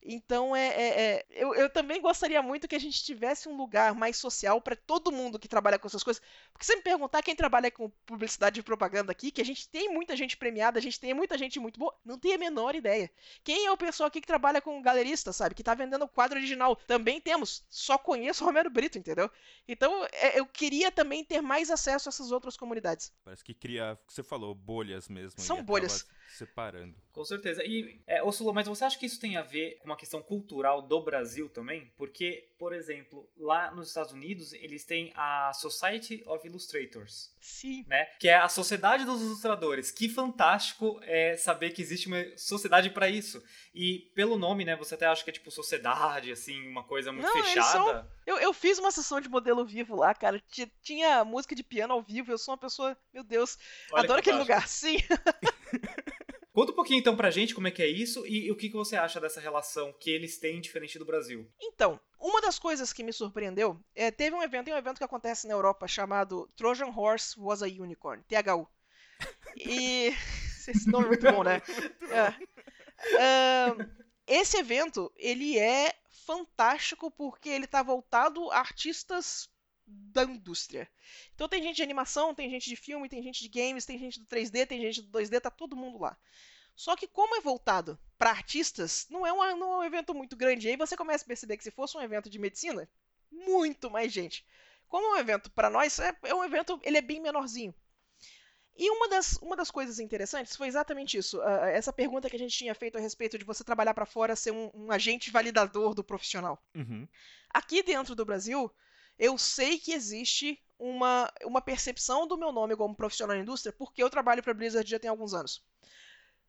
Então, é, é, é eu, eu, também gostaria muito que a gente tivesse um lugar mais social para todo mundo que trabalha com essas coisas. Porque se me perguntar quem trabalha com publicidade e propaganda aqui, que a gente tem muita gente premiada, a gente tem muita gente muito boa, não tem a menor ideia. Quem é o pessoal aqui que trabalha com galerista, sabe? Que tá vendendo quadro original? Também temos. Só conheço o Romero Brito, entendeu? Então, é, eu queria também ter mais acesso a essas outras comunidades. Parece que cria, você falou, bolhas mesmo. São bolhas. Separando. Com certeza. E, é, Sulu, mas você acha que isso tem a ver com uma uma questão cultural do Brasil também? Porque, por exemplo, lá nos Estados Unidos, eles têm a Society of Illustrators. Sim. Né? Que é a Sociedade dos Ilustradores. Que fantástico é saber que existe uma sociedade para isso. E pelo nome, né, você até acha que é tipo sociedade, assim, uma coisa muito Não, fechada. São... Eu, eu fiz uma sessão de modelo vivo lá, cara. Tinha música de piano ao vivo. Eu sou uma pessoa, meu Deus, Olha adoro aquele lugar. Sim. Conta um pouquinho então pra gente como é que é isso e, e o que, que você acha dessa relação que eles têm diferente do Brasil. Então, uma das coisas que me surpreendeu é teve um evento, tem um evento que acontece na Europa chamado Trojan Horse Was a Unicorn, THU. E esse nome é muito bom, né? É. Uh, esse evento ele é fantástico porque ele tá voltado a artistas da indústria. Então tem gente de animação, tem gente de filme, tem gente de games, tem gente do 3D, tem gente do 2D, tá todo mundo lá. Só que como é voltado para artistas, não é, um, não é um evento muito grande. E aí você começa a perceber que se fosse um evento de medicina, muito mais gente. Como é um evento para nós, é, é, um evento, ele é bem menorzinho. E uma das, uma das coisas interessantes foi exatamente isso. Uh, essa pergunta que a gente tinha feito a respeito de você trabalhar para fora, ser um, um, agente validador do profissional. Uhum. Aqui dentro do Brasil, eu sei que existe uma, uma percepção do meu nome como profissional na indústria porque eu trabalho para a Blizzard já tem alguns anos.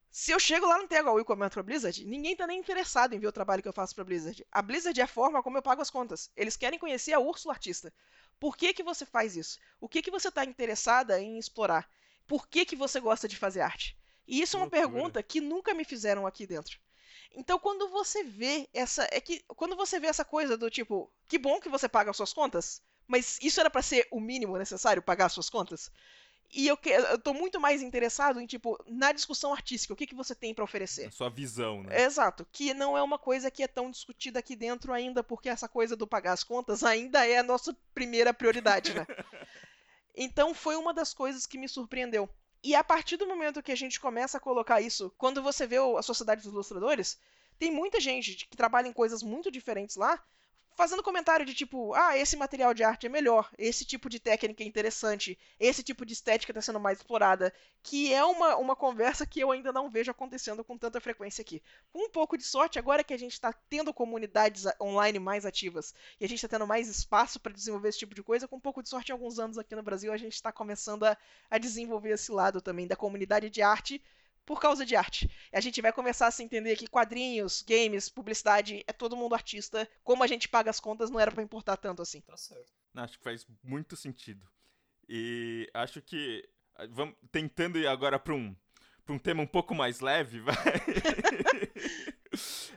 Se eu chego lá no THU e comento pra Blizzard, ninguém tá nem interessado em ver o trabalho que eu faço pra Blizzard. A Blizzard é a forma como eu pago as contas. Eles querem conhecer a Úrsula Artista. Por que, que você faz isso? O que, que você tá interessada em explorar? Por que, que você gosta de fazer arte? E isso é uma pergunta que nunca me fizeram aqui dentro. Então, quando você vê essa. É que. Quando você vê essa coisa do tipo, que bom que você paga as suas contas, mas isso era para ser o mínimo necessário, pagar as suas contas? E eu, que, eu tô muito mais interessado em, tipo, na discussão artística, o que, que você tem para oferecer. A sua visão, né? Exato, que não é uma coisa que é tão discutida aqui dentro ainda, porque essa coisa do pagar as contas ainda é a nossa primeira prioridade, né? então foi uma das coisas que me surpreendeu. E a partir do momento que a gente começa a colocar isso, quando você vê a Sociedade dos Ilustradores, tem muita gente que trabalha em coisas muito diferentes lá, fazendo comentário de tipo, ah, esse material de arte é melhor, esse tipo de técnica é interessante, esse tipo de estética está sendo mais explorada, que é uma, uma conversa que eu ainda não vejo acontecendo com tanta frequência aqui. Com um pouco de sorte, agora que a gente está tendo comunidades online mais ativas e a gente está tendo mais espaço para desenvolver esse tipo de coisa, com um pouco de sorte, em alguns anos aqui no Brasil, a gente está começando a, a desenvolver esse lado também da comunidade de arte por causa de arte. A gente vai começar a se entender que quadrinhos, games, publicidade, é todo mundo artista. Como a gente paga as contas, não era para importar tanto assim. Tá certo. Acho que faz muito sentido. E acho que vamos tentando ir agora para um para um tema um pouco mais leve, vai.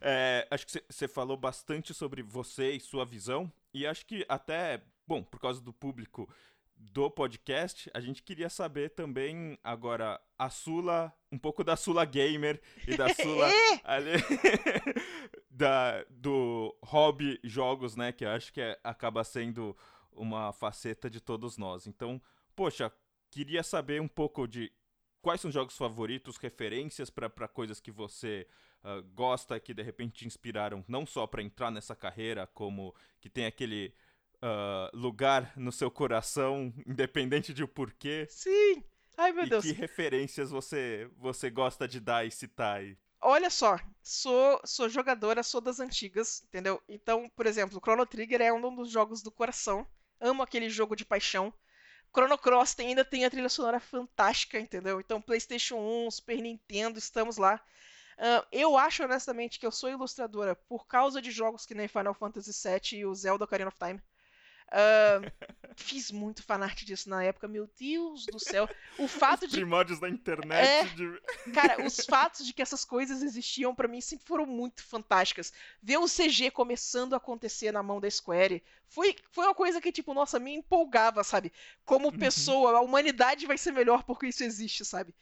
é, acho que você falou bastante sobre você e sua visão e acho que até, bom, por causa do público do podcast, a gente queria saber também agora a Sula, um pouco da Sula Gamer e da Sula ali, da, do hobby jogos, né? Que eu acho que é, acaba sendo uma faceta de todos nós. Então, poxa, queria saber um pouco de quais são os jogos favoritos, referências para coisas que você uh, gosta, que de repente te inspiraram, não só para entrar nessa carreira, como que tem aquele uh, lugar no seu coração, independente de o porquê. Sim! Ai, meu e Deus. que referências você, você gosta de dar e citar aí? Olha só, sou, sou jogadora, sou das antigas, entendeu? Então, por exemplo, Chrono Trigger é um dos jogos do coração. Amo aquele jogo de paixão. Chrono Cross tem, ainda tem a trilha sonora fantástica, entendeu? Então, PlayStation 1, Super Nintendo, estamos lá. Uh, eu acho honestamente que eu sou ilustradora por causa de jogos que nem Final Fantasy VII e o Zelda Ocarina of Time. Uh, fiz muito fanart disso na época, meu Deus do céu. O fato os de. primórdios da internet. É, de... Cara, os fatos de que essas coisas existiam para mim sempre foram muito fantásticas. Ver o CG começando a acontecer na mão da Square foi, foi uma coisa que, tipo, nossa, me empolgava, sabe? Como uhum. pessoa, a humanidade vai ser melhor porque isso existe, sabe?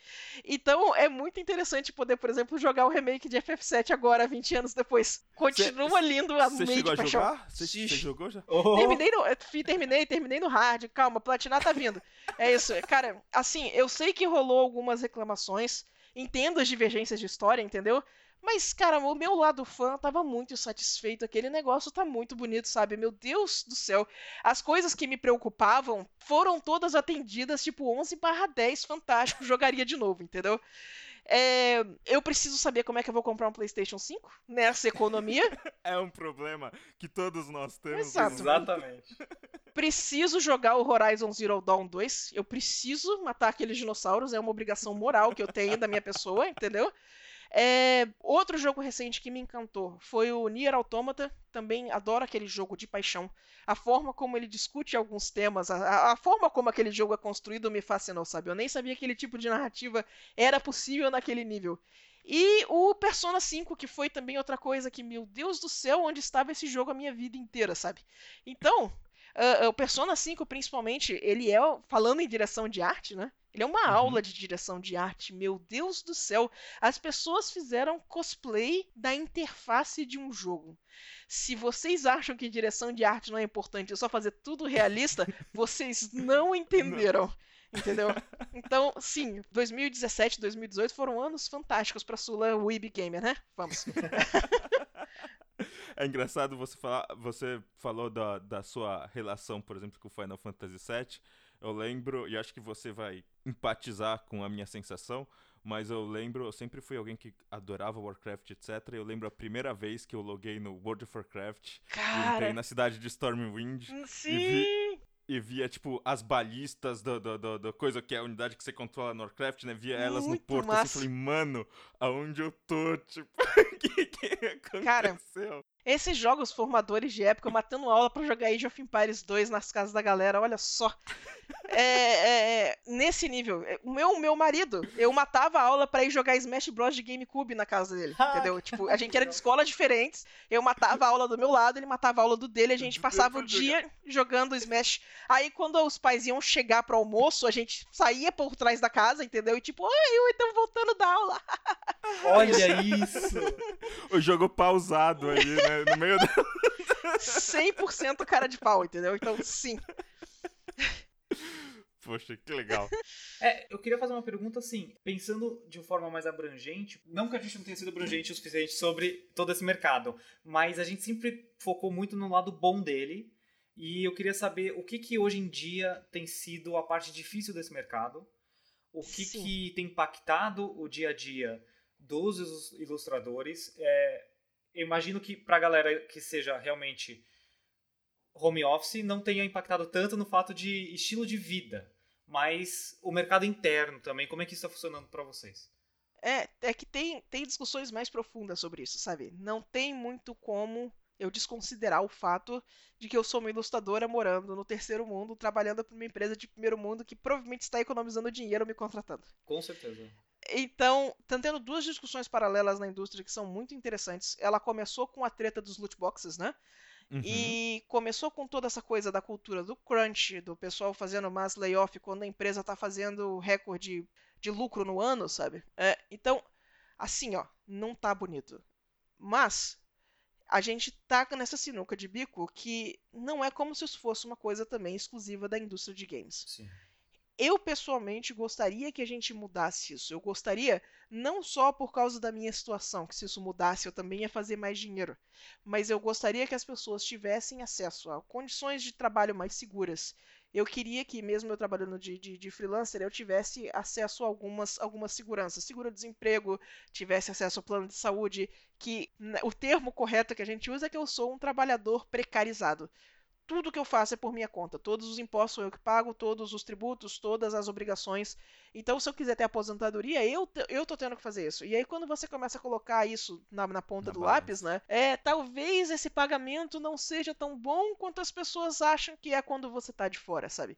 Então é muito interessante poder, por exemplo, jogar o remake de FF7 agora, 20 anos depois. Continua cê, lindo a Você chegou a jogar? Você jogou já? Oh. Terminei no, terminei, terminei no hard, calma, platinar tá vindo. É isso, cara, assim, eu sei que rolou algumas reclamações, entendo as divergências de história, entendeu? Mas, cara, o meu lado fã tava muito satisfeito. Aquele negócio tá muito bonito, sabe? Meu Deus do céu. As coisas que me preocupavam foram todas atendidas, tipo 11 barra 10, fantástico, jogaria de novo, entendeu? É, eu preciso saber como é que eu vou comprar um PlayStation 5 nessa economia. é um problema que todos nós temos. Exato. Exatamente. Preciso jogar o Horizon Zero Dawn 2. Eu preciso matar aqueles dinossauros. É uma obrigação moral que eu tenho da minha pessoa, entendeu? É, outro jogo recente que me encantou foi o Nier Automata. Também adoro aquele jogo de paixão. A forma como ele discute alguns temas, a, a, forma como aquele jogo é construído me fascinou, sabe? Eu nem sabia que aquele tipo de narrativa era possível naquele nível. E o Persona 5, que foi também outra coisa que, meu Deus do céu, onde estava esse jogo a minha vida inteira, sabe? Então, uh, o Persona 5, principalmente, ele é, falando em direção de arte, né? Ele é uma uhum. aula de direção de arte, meu Deus do céu. As pessoas fizeram cosplay da interface de um jogo. Se vocês acham que direção de arte não é importante, é só fazer tudo realista, vocês não entenderam. Não. Entendeu? Então, sim, 2017, 2018 foram anos fantásticos para Sula Weeb Gamer, né? Vamos. É engraçado você falar, você falou da, da sua relação, por exemplo, com o Final Fantasy VII. Eu lembro, e acho que você vai empatizar com a minha sensação, mas eu lembro, eu sempre fui alguém que adorava Warcraft, etc. Eu lembro a primeira vez que eu loguei no World of Warcraft, Cara... entrei na cidade de Stormwind Sim. e vi e via, tipo, as balistas da do, do, do, coisa que é a unidade que você controla no Warcraft, né? Via elas Muito no porto. massa. Assim, falei, mano, aonde eu tô? Tipo, o que, que aconteceu? Cara, esses jogos formadores de época, matando aula para jogar Age of Empires 2 nas casas da galera, olha só. É, é, é, nesse nível. É, o meu, meu marido, eu matava a aula para ir jogar Smash Bros. de GameCube na casa dele. entendeu? Tipo, a gente era de escolas diferentes. Eu matava a aula do meu lado, ele matava a aula do dele, a gente passava o dia jogando Smash. Aí quando os pais iam chegar pro almoço, a gente saía por trás da casa, entendeu? E tipo, oi, oi, estamos voltando da aula. Olha isso! o jogo pausado aí, né? No meio da. 100% cara de pau, entendeu? Então, sim. Poxa, que legal. É, eu queria fazer uma pergunta assim, pensando de uma forma mais abrangente, não que a gente não tenha sido abrangente o suficiente sobre todo esse mercado, mas a gente sempre focou muito no lado bom dele, e eu queria saber o que que hoje em dia tem sido a parte difícil desse mercado, o que Sim. que tem impactado o dia a dia dos ilustradores. É, eu imagino que para a galera que seja realmente home office não tenha impactado tanto no fato de estilo de vida, mas o mercado interno também, como é que isso está funcionando para vocês? É, é que tem, tem discussões mais profundas sobre isso, sabe? Não tem muito como eu desconsiderar o fato de que eu sou uma ilustradora morando no terceiro mundo, trabalhando para uma empresa de primeiro mundo que provavelmente está economizando dinheiro me contratando. Com certeza. Então, estão tendo duas discussões paralelas na indústria que são muito interessantes. Ela começou com a treta dos loot boxes, né? Uhum. E começou com toda essa coisa da cultura do crunch, do pessoal fazendo mass layoff quando a empresa está fazendo recorde de lucro no ano, sabe? É, então, assim, ó, não tá bonito. Mas a gente tá nessa sinuca de bico que não é como se isso fosse uma coisa também exclusiva da indústria de games. Sim. Eu pessoalmente gostaria que a gente mudasse isso. Eu gostaria, não só por causa da minha situação, que se isso mudasse eu também ia fazer mais dinheiro, mas eu gostaria que as pessoas tivessem acesso a condições de trabalho mais seguras. Eu queria que, mesmo eu trabalhando de, de, de freelancer, eu tivesse acesso a algumas, algumas seguranças. Seguro-desemprego, tivesse acesso ao plano de saúde, que o termo correto que a gente usa é que eu sou um trabalhador precarizado tudo que eu faço é por minha conta. Todos os impostos sou eu que pago, todos os tributos, todas as obrigações. Então, se eu quiser ter aposentadoria, eu, eu tô tendo que fazer isso. E aí, quando você começa a colocar isso na, na ponta Na do lápis, né? É, talvez esse pagamento não seja tão bom quanto as pessoas acham que é quando você tá de fora, sabe?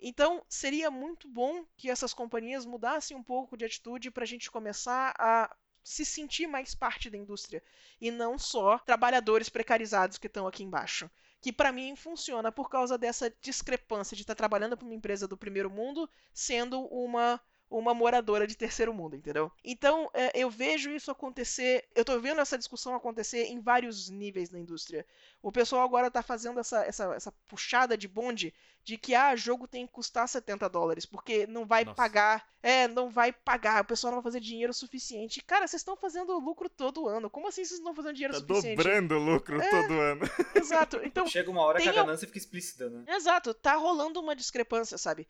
Então, seria muito bom que essas companhias mudassem um pouco de atitude pra gente começar a se sentir mais parte da indústria e não só trabalhadores precarizados que estão aqui embaixo que para mim funciona por causa dessa discrepância de estar trabalhando para uma empresa do primeiro mundo sendo uma uma moradora de terceiro mundo, entendeu? Então, é, eu vejo isso acontecer, eu tô vendo essa discussão acontecer em vários níveis na indústria. O pessoal agora tá fazendo essa, essa, essa puxada de bonde de que ah, jogo tem que custar 70 dólares, porque não vai Nossa. pagar, é, não vai pagar, o pessoal não vai fazer dinheiro suficiente. Cara, vocês estão fazendo lucro todo ano. Como assim vocês não estão fazendo dinheiro Tá suficiente? dobrando o lucro todo ano. Exato. Então, Chega uma hora que a ganância fica explícita, né? Exato, tá rolando uma discrepância, sabe?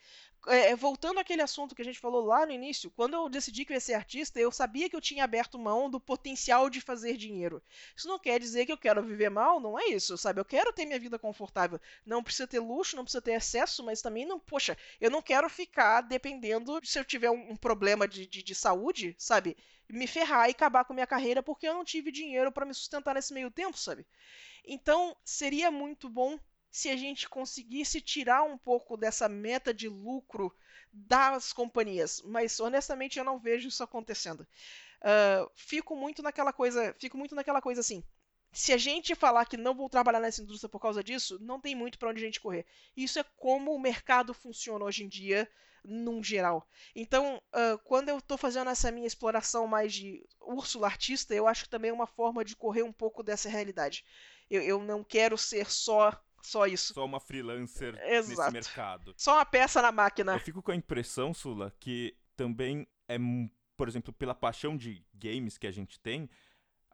É, voltando àquele assunto que a gente falou lá no início, quando eu decidi que eu ia ser artista, eu sabia que eu tinha aberto mão do potencial de fazer dinheiro. Isso não quer dizer que eu quero viver mal, não é isso, sabe? Eu quero ter minha vida confortável. Não precisa ter luxo, não precisa ter excesso, mas também não, poxa, eu não quero ficar dependendo se eu tiver um, um problema de, de, de saúde, sabe? Me ferrar e acabar com minha carreira porque eu não tive dinheiro para me sustentar nesse meio tempo, sabe? Então, seria muito bom se a gente conseguisse tirar um pouco dessa meta de lucro das companhias, mas honestamente eu não vejo isso acontecendo. Ah, fico muito naquela coisa, fico muito naquela coisa assim. Se a gente falar que não vou trabalhar nessa indústria por causa disso, não tem muito para onde a gente correr. Isso é como o mercado funciona hoje em dia, num geral. Então, ah, quando eu estou fazendo essa minha exploração mais de Úrsula artista, eu acho que também é uma forma de correr um pouco dessa realidade. Eu, eu não quero ser só só isso. Só uma freelancer nesse Exato. mercado. Só uma peça na máquina. Eu fico com a impressão, Sula, que também é, por exemplo, pela paixão de games que a gente tem,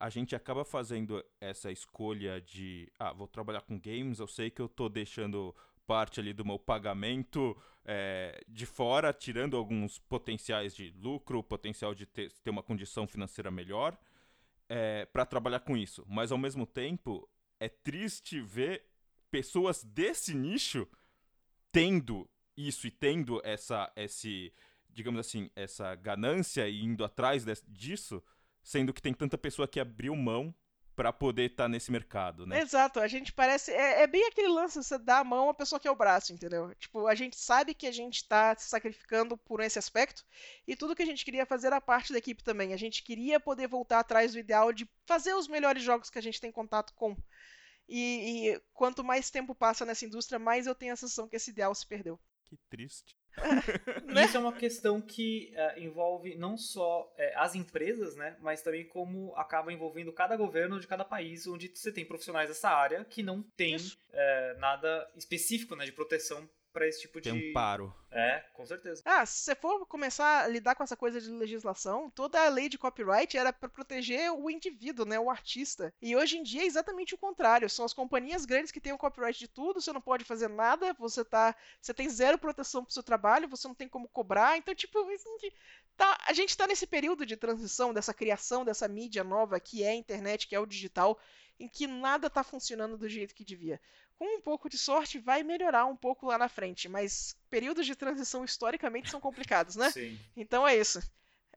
a gente acaba fazendo essa escolha de, ah, vou trabalhar com games, eu sei que eu tô deixando parte ali do meu pagamento é, de fora, tirando alguns potenciais de lucro, potencial de ter, ter uma condição financeira melhor, para trabalhar com isso. Mas ao mesmo tempo, é triste ver pessoas desse nicho tendo isso e tendo essa esse digamos assim essa ganância e indo atrás des- disso sendo que tem tanta pessoa que abriu mão pra poder estar nesse mercado né Exato, a gente parece. É, é bem aquele lance, você dá a mão à pessoa que é o braço, entendeu? Tipo, a gente sabe que a gente tá se sacrificando por esse aspecto, e tudo que a gente queria fazer era parte da equipe também. A gente queria poder voltar atrás do ideal de fazer os melhores jogos que a gente tem contato com. E, e quanto mais tempo passa nessa indústria, mais eu tenho a sensação que esse ideal se perdeu. que triste? Isso é uma questão que é, envolve não só é, as empresas, né, mas também como acaba envolvendo cada governo de cada país, onde você tem profissionais dessa área que não tem é, nada específico, né, de proteção para esse tipo de. tem um paro É, com certeza. Ah, se você for começar a lidar com essa coisa de legislação, toda a lei de copyright era para proteger o indivíduo, né, o artista. E hoje em dia é exatamente o contrário. São as companhias grandes que têm o copyright de tudo, você não pode fazer nada, você tá, você tem zero proteção pro seu trabalho, você não tem como cobrar. Então, tipo, tá, a gente tá nesse período de transição dessa criação dessa mídia nova que é a internet, que é o digital, em que nada tá funcionando do jeito que devia. Com um pouco de sorte, vai melhorar um pouco lá na frente, mas períodos de transição historicamente são complicados, né? Sim. Então é isso.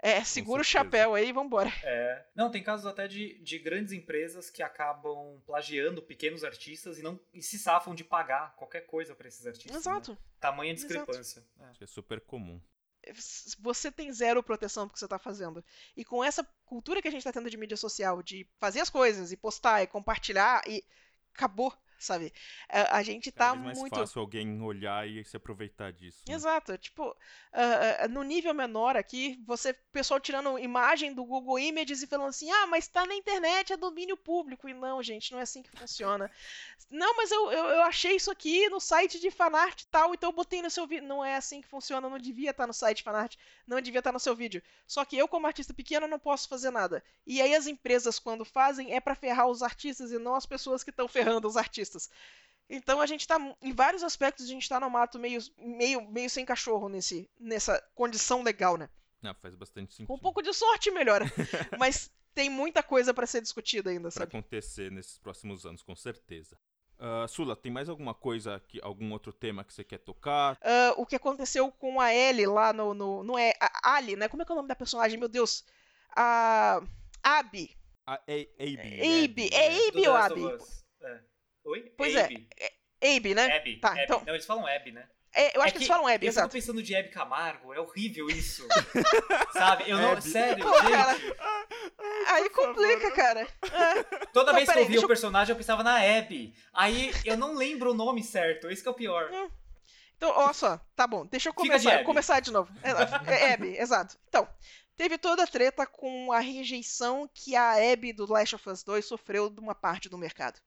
É, segura o chapéu aí e vambora. É. Não, tem casos até de, de grandes empresas que acabam plagiando pequenos artistas e não e se safam de pagar qualquer coisa para esses artistas. né? Exato. Tamanha Exato. discrepância. É. Isso é super comum Você tem zero proteção pro que você tá fazendo. E com essa cultura que a gente tá tendo de mídia social, de fazer as coisas e postar e compartilhar e acabou, sabe? A, a gente tá vez mais muito. fácil alguém olhar e se aproveitar disso né? Exato, tipo, ah, ah, no nível menor aqui, você, pessoal tirando imagem do Google Images e falando assim, ah, mas tá na internet, é domínio público. E não, gente, não é assim que funciona. Não, mas eu, eu, eu achei isso aqui no site de fanart e tal, então eu botei no seu vídeo. Não é assim que funciona, não devia estar no site fanart, não devia estar no seu vídeo. Só que eu, como artista pequeno, não posso fazer nada. E aí as empresas, quando fazem, é pra ferrar os artistas e não as pessoas que estão ferrando os artistas. Então a gente tá, em vários aspectos, a gente tá no mato meio, meio, meio sem cachorro nesse, nessa condição legal, né? Não, faz bastante sentido Com um pouco de sorte melhora. Mas tem muita coisa pra ser discutida ainda, para acontecer nesses próximos anos com certeza Ah, Sula tem mais alguma coisa que algum outro tema que você quer tocar Ah, o que aconteceu com a Ellie lá no. no não é. A Ali, né? Como é que é o nome da personagem? Meu Deus. A. Abby. a A- Abe Abe, é Abe The ou Last Abby? of Us. É. Oi? Pois é, Abby. Abby, né? Abby. Tá, Abby. então- Não, eles falam Abby, né? É, eu acho É que eles falam Abby, Eu exato. fico pensando de Abby Camargo, é horrível isso. Sabe? Eu não. Sério, Pô, gente. cara, aí complica, cara. É. Toda Não, vez que eu via deixa o eu- personagem, eu pensava na Abby. Aí eu não lembro o nome certo, esse que é o pior. Então, ó só, tá bom, deixa eu Fica de começar, começar de novo. É, é Abby, exato. Então, teve toda a treta com a rejeição que a Abby do Last of Us 2 sofreu de uma parte do mercado.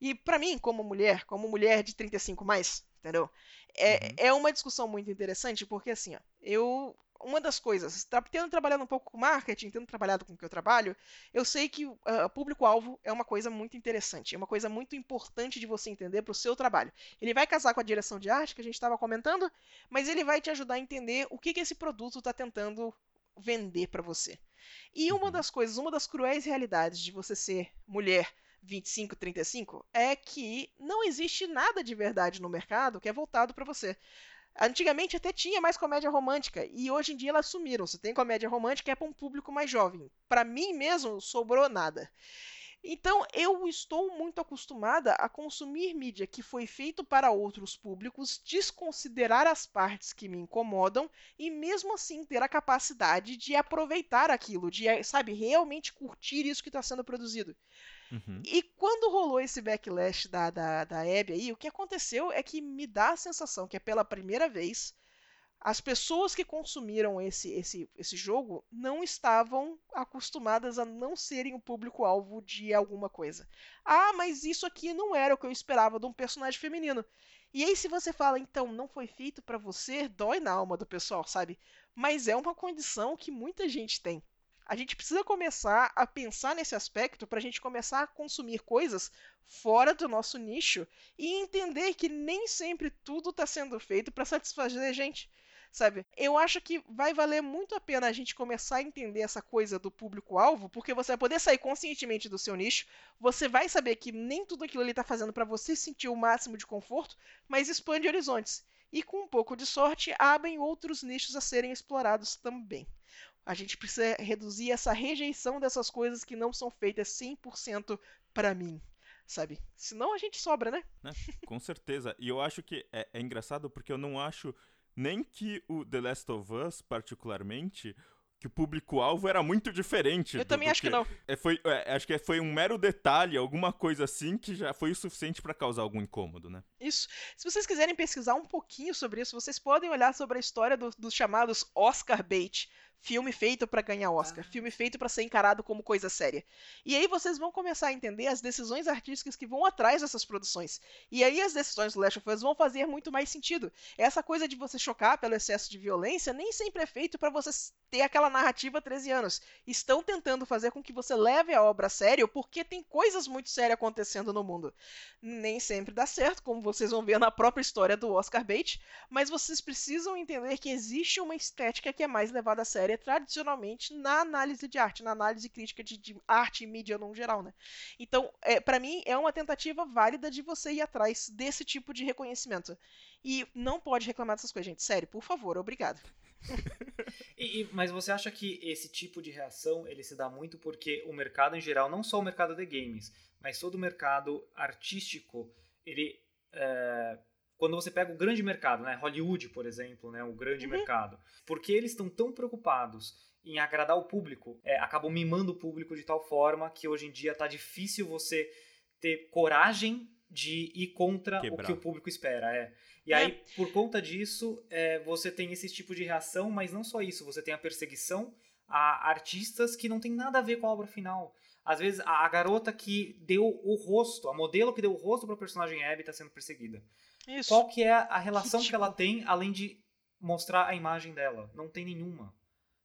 E pra mim, como mulher, como mulher de 35 mais, entendeu? É, uhum. é uma discussão muito interessante, porque assim, ó, eu uma das coisas, tendo trabalhado um pouco com marketing, tendo trabalhado com o que eu trabalho, eu sei que uh, público-alvo é uma coisa muito interessante, é uma coisa muito importante de você entender para o seu trabalho. Ele vai casar com a direção de arte que a gente estava comentando, mas ele vai te ajudar a entender o que, que esse produto está tentando vender para você. E uma uhum. das coisas, uma das cruéis realidades de você ser mulher 25, 35 é que não existe nada de verdade no mercado que é voltado para você. Antigamente até tinha mais comédia romântica e hoje em dia elas sumiram. Se tem comédia romântica é para um público mais jovem. Para mim mesmo sobrou nada. Então eu estou muito acostumada a consumir mídia que foi feito para outros públicos, desconsiderar as partes que me incomodam e mesmo assim ter a capacidade de aproveitar aquilo, de, sabe, realmente curtir isso que está sendo produzido. Uhum. E quando rolou esse backlash da, da, da Abby aí, o que aconteceu é que me dá a sensação que é pela primeira vez as pessoas que consumiram esse, esse, esse jogo não estavam acostumadas a não serem o público-alvo de alguma coisa. Ah, mas isso aqui não era o que eu esperava de um personagem feminino. E aí, se você fala, então, não foi feito para você, dói na alma do pessoal, sabe? Mas é uma condição que muita gente tem a gente precisa começar a pensar nesse aspecto para a gente começar a consumir coisas fora do nosso nicho e entender que nem sempre tudo está sendo feito para satisfazer a gente. Sabe? Eu acho que vai valer muito a pena a gente começar a entender essa coisa do público-alvo, porque você vai poder sair conscientemente do seu nicho, você vai saber que nem tudo aquilo ele está fazendo para você sentir o máximo de conforto, mas expande horizontes. E com um pouco de sorte, abrem outros nichos a serem explorados também. A gente precisa reduzir essa rejeição dessas coisas que não são feitas 100% para mim, sabe? Senão a gente sobra, né? né? Com certeza. E eu acho que é, é engraçado porque eu não acho nem que o The Last of Us, particularmente, que o público-alvo era muito diferente. Eu do, também acho que, que não. É, foi, é, acho que foi um mero detalhe, alguma coisa assim, que já foi o suficiente para causar algum incômodo, né? Isso. Se vocês quiserem pesquisar um pouquinho sobre isso, vocês podem olhar sobre a história do, dos chamados Oscar bait filme feito para ganhar Oscar, ah. filme feito para ser encarado como coisa séria. E aí vocês vão começar a entender as decisões artísticas que vão atrás dessas produções. E aí as decisões do Last of Us vão fazer muito mais sentido. Essa coisa de você chocar pelo excesso de violência nem sempre é feito para você ter aquela narrativa 13 anos. Estão tentando fazer com que você leve a obra a sério porque tem coisas muito sérias acontecendo no mundo. Nem sempre dá certo, como vocês vão ver na própria história do Oscar Bait, mas vocês precisam entender que existe uma estética que é mais levada a sério tradicionalmente na análise de arte, na análise crítica de, de arte e mídia no geral, né? Então, é, para mim, é uma tentativa válida de você ir atrás desse tipo de reconhecimento. E não pode reclamar dessas coisas, gente. Sério, por favor, obrigado. e, e, mas você acha que esse tipo de reação ele se dá muito porque o mercado em geral, não só o mercado de games, mas todo o mercado artístico, ele é, quando você pega o grande mercado, né, Hollywood, por exemplo, né, o grande uhum. mercado, porque eles estão tão preocupados em agradar o público, é, acabam mimando o público de tal forma que hoje em dia está difícil você ter coragem de ir contra Quebrar. o que o público espera. É. E é. aí, por conta disso, é, você tem esse tipo de reação, mas não só isso, você tem a perseguição a artistas que não tem nada a ver com a obra final. Às vezes, a, a garota que deu o rosto, a modelo que deu o rosto para o personagem Abby está sendo perseguida. Isso. Qual que é a relação que, tipo... que, ela tem, além de mostrar a imagem dela? Não tem nenhuma,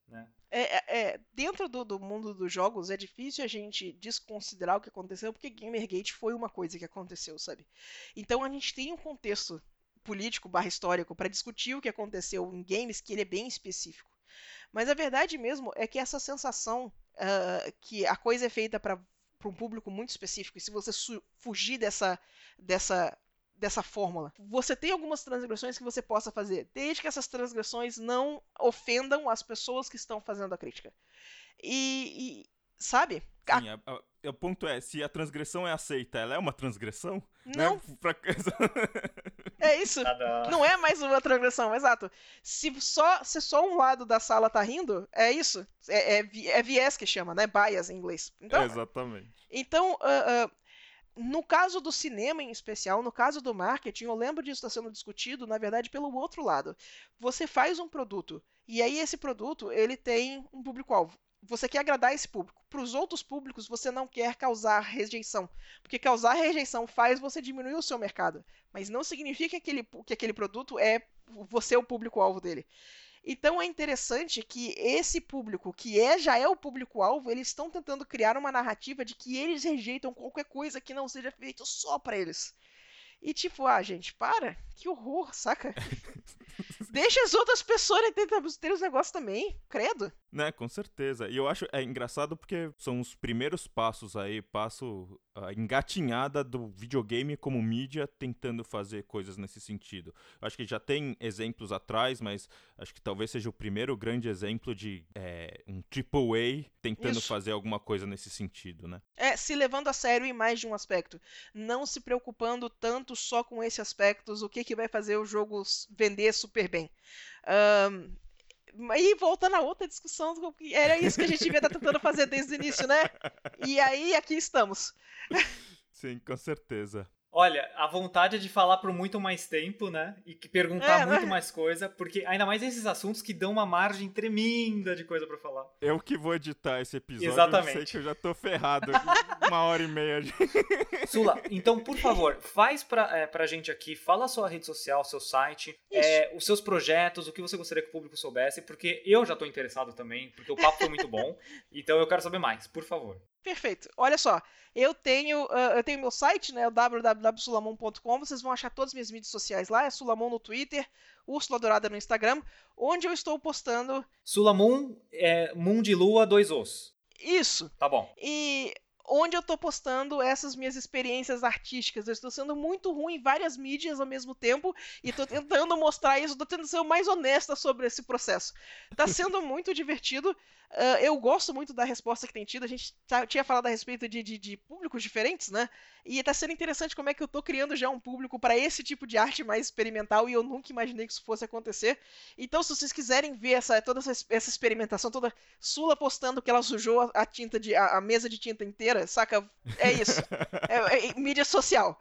né? É, é, é, dentro do, do, mundo dos jogos é difícil a gente desconsiderar o que aconteceu, porque Gamergate foi uma coisa que aconteceu, sabe? Então a gente tem um contexto político barra histórico para discutir o que aconteceu em games que ele é bem específico. Mas a verdade mesmo é que essa sensação uh, que a coisa é feita para um público muito específico, e se você fugir dessa, dessa dessa fórmula. Você tem algumas transgressões que você possa fazer, desde que essas transgressões não ofendam as pessoas que estão fazendo a crítica. E, e sabe? Sim, a... A, a, o ponto é, se a transgressão é aceita, ela é uma transgressão? Não. Né? Pra... é isso. Não é mais uma transgressão, exato. Se só, se só um lado da sala tá rindo, é isso. É, é, é viés que chama, né? Bias em inglês. Então, Exatamente. Então, uh, uh, no caso do cinema em especial, no caso do marketing, eu lembro disso estar sendo discutido, na verdade, pelo outro lado. Você faz um produto e aí esse produto ele tem um público-alvo. Você quer agradar esse público. Para os outros públicos, você não quer causar rejeição. Porque causar rejeição faz você diminuir o seu mercado. Mas não significa que aquele, que aquele produto é você o público-alvo dele. Então é interessante que esse público, que é já é o público-alvo, eles estão tentando criar uma narrativa de que eles rejeitam qualquer coisa que não seja feito só para eles. E tipo, ah, gente, para. Que horror, saca? Deixa as outras pessoas ter os negócios também, credo. Né, com certeza. E eu acho é engraçado porque são os primeiros passos aí, passo a engatinhada do videogame como mídia tentando fazer coisas nesse sentido. Eu acho que já tem exemplos atrás, mas acho que talvez seja o primeiro grande exemplo de é, um AAA tentando Isso. fazer alguma coisa nesse sentido, né? É, se levando a sério em mais de um aspecto. Não se preocupando tanto só com esse aspecto, o que, que vai fazer o jogo vender super bem. Um, e volta na outra discussão, era isso que a gente devia estar tentando fazer desde o início, né? E aí, aqui estamos. Sim, com certeza. Olha, a vontade é de falar por muito mais tempo, né? E que perguntar é, muito né? mais coisa, porque ainda mais esses assuntos que dão uma margem tremenda de coisa para falar. Eu que vou editar esse episódio, Exatamente. eu sei que eu já tô ferrado. uma hora e meia. De... Sula, então, por favor, faz pra, é, pra gente aqui, fala a sua rede social, seu site, é, os seus projetos, o que você gostaria que o público soubesse, porque eu já tô interessado também, porque o papo foi muito bom. então eu quero saber mais, por favor. Perfeito. Olha só, eu tenho, uh, eu tenho meu site, né, www.sulamon.com. Vocês vão achar todas as minhas mídias sociais lá. É Sulamon no Twitter, Úrsula Dourada no Instagram, onde eu estou postando. Sulamon é Moon de Lua, dois os. Isso. Tá bom. E onde eu estou postando essas minhas experiências artísticas. Eu estou sendo muito ruim em várias mídias ao mesmo tempo e estou tentando mostrar isso, estou tentando ser o mais honesta sobre esse processo. Está sendo muito divertido. Uh, eu gosto muito da resposta que tem tido. A gente tá, tinha falado a respeito de, de, de, públicos diferentes, né? E tá sendo interessante como é que eu tô criando já um público para esse tipo de arte mais experimental e eu nunca imaginei que isso fosse acontecer. Então, se vocês quiserem ver essa, toda essa, essa experimentação, toda Sula postando que ela sujou a, a tinta de a, a, mesa de tinta inteira, saca? É isso. é, é, mídia social.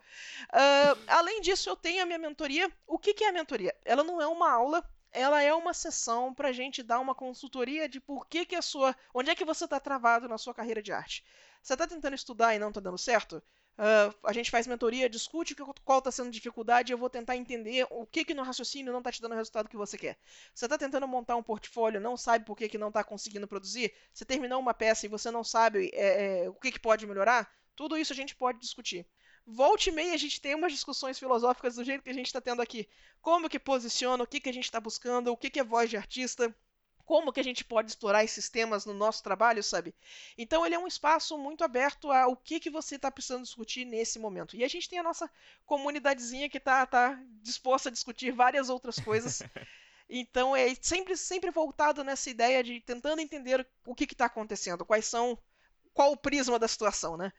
Uh, além disso, eu tenho a minha mentoria. O que, que é a mentoria? Ela não é uma aula ela é uma sessão para a gente dar uma consultoria de por que, que a sua. onde é que você está travado na sua carreira de arte. Você está tentando estudar e não está dando certo? Uh, a gente faz mentoria, discute qual está sendo dificuldade e eu vou tentar entender o que, que no raciocínio não está te dando o resultado que você quer. Você está tentando montar um portfólio, não sabe por que, que não está conseguindo produzir? Você terminou uma peça e você não sabe é, é, o que, que pode melhorar? Tudo isso a gente pode discutir. Volte e meia a gente tem umas discussões filosóficas do jeito que a gente está tendo aqui. Como que posiciona, o que, que a gente está buscando, o que, que é voz de artista, como que a gente pode explorar esses temas no nosso trabalho, sabe? Então ele é um espaço muito aberto ao que, que você está precisando discutir nesse momento. E a gente tem a nossa comunidadezinha que está tá disposta a discutir várias outras coisas. Então é sempre, sempre voltado nessa ideia de tentando entender o que está acontecendo, quais são. qual o prisma da situação, né?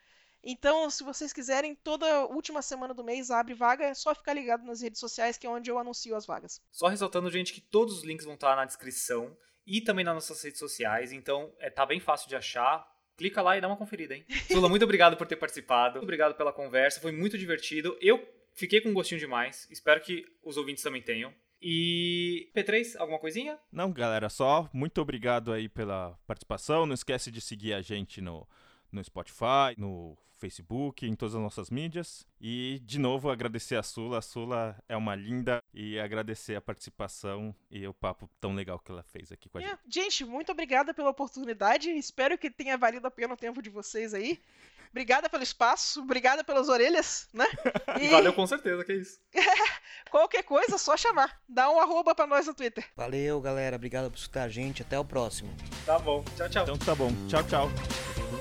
Então, se vocês quiserem, toda última semana do mês abre vaga, é só ficar ligado nas redes sociais, que é onde eu anuncio as vagas. Só ressaltando, gente, que todos os links vão estar na descrição e também nas nossas redes sociais, então é, tá bem fácil de achar. Clica lá e dá uma conferida, hein? Sula, muito obrigado por ter participado. Obrigado pela conversa, foi muito divertido. Eu fiquei com um gostinho demais. Espero que os ouvintes também tenham. E P3, alguma coisinha? Não, galera, só muito obrigado aí pela participação. Não esquece de seguir a gente no, no Spotify, no Facebook, em todas as nossas mídias. E, de novo, agradecer a Sula. A Sula é uma linda e agradecer a participação e o papo tão legal que ela fez aqui com a é, gente. Gente, muito obrigada pela oportunidade. Espero que tenha valido a pena o tempo de vocês aí. Obrigada pelo espaço, obrigada pelas orelhas, né? E... Valeu com certeza, que é isso. Qualquer coisa, só chamar. Dá um arroba pra nós no Twitter. Valeu, galera. Obrigado por escutar a gente. Até o próximo. Tá bom. Tchau, tchau. Então tá bom. Tchau, tchau.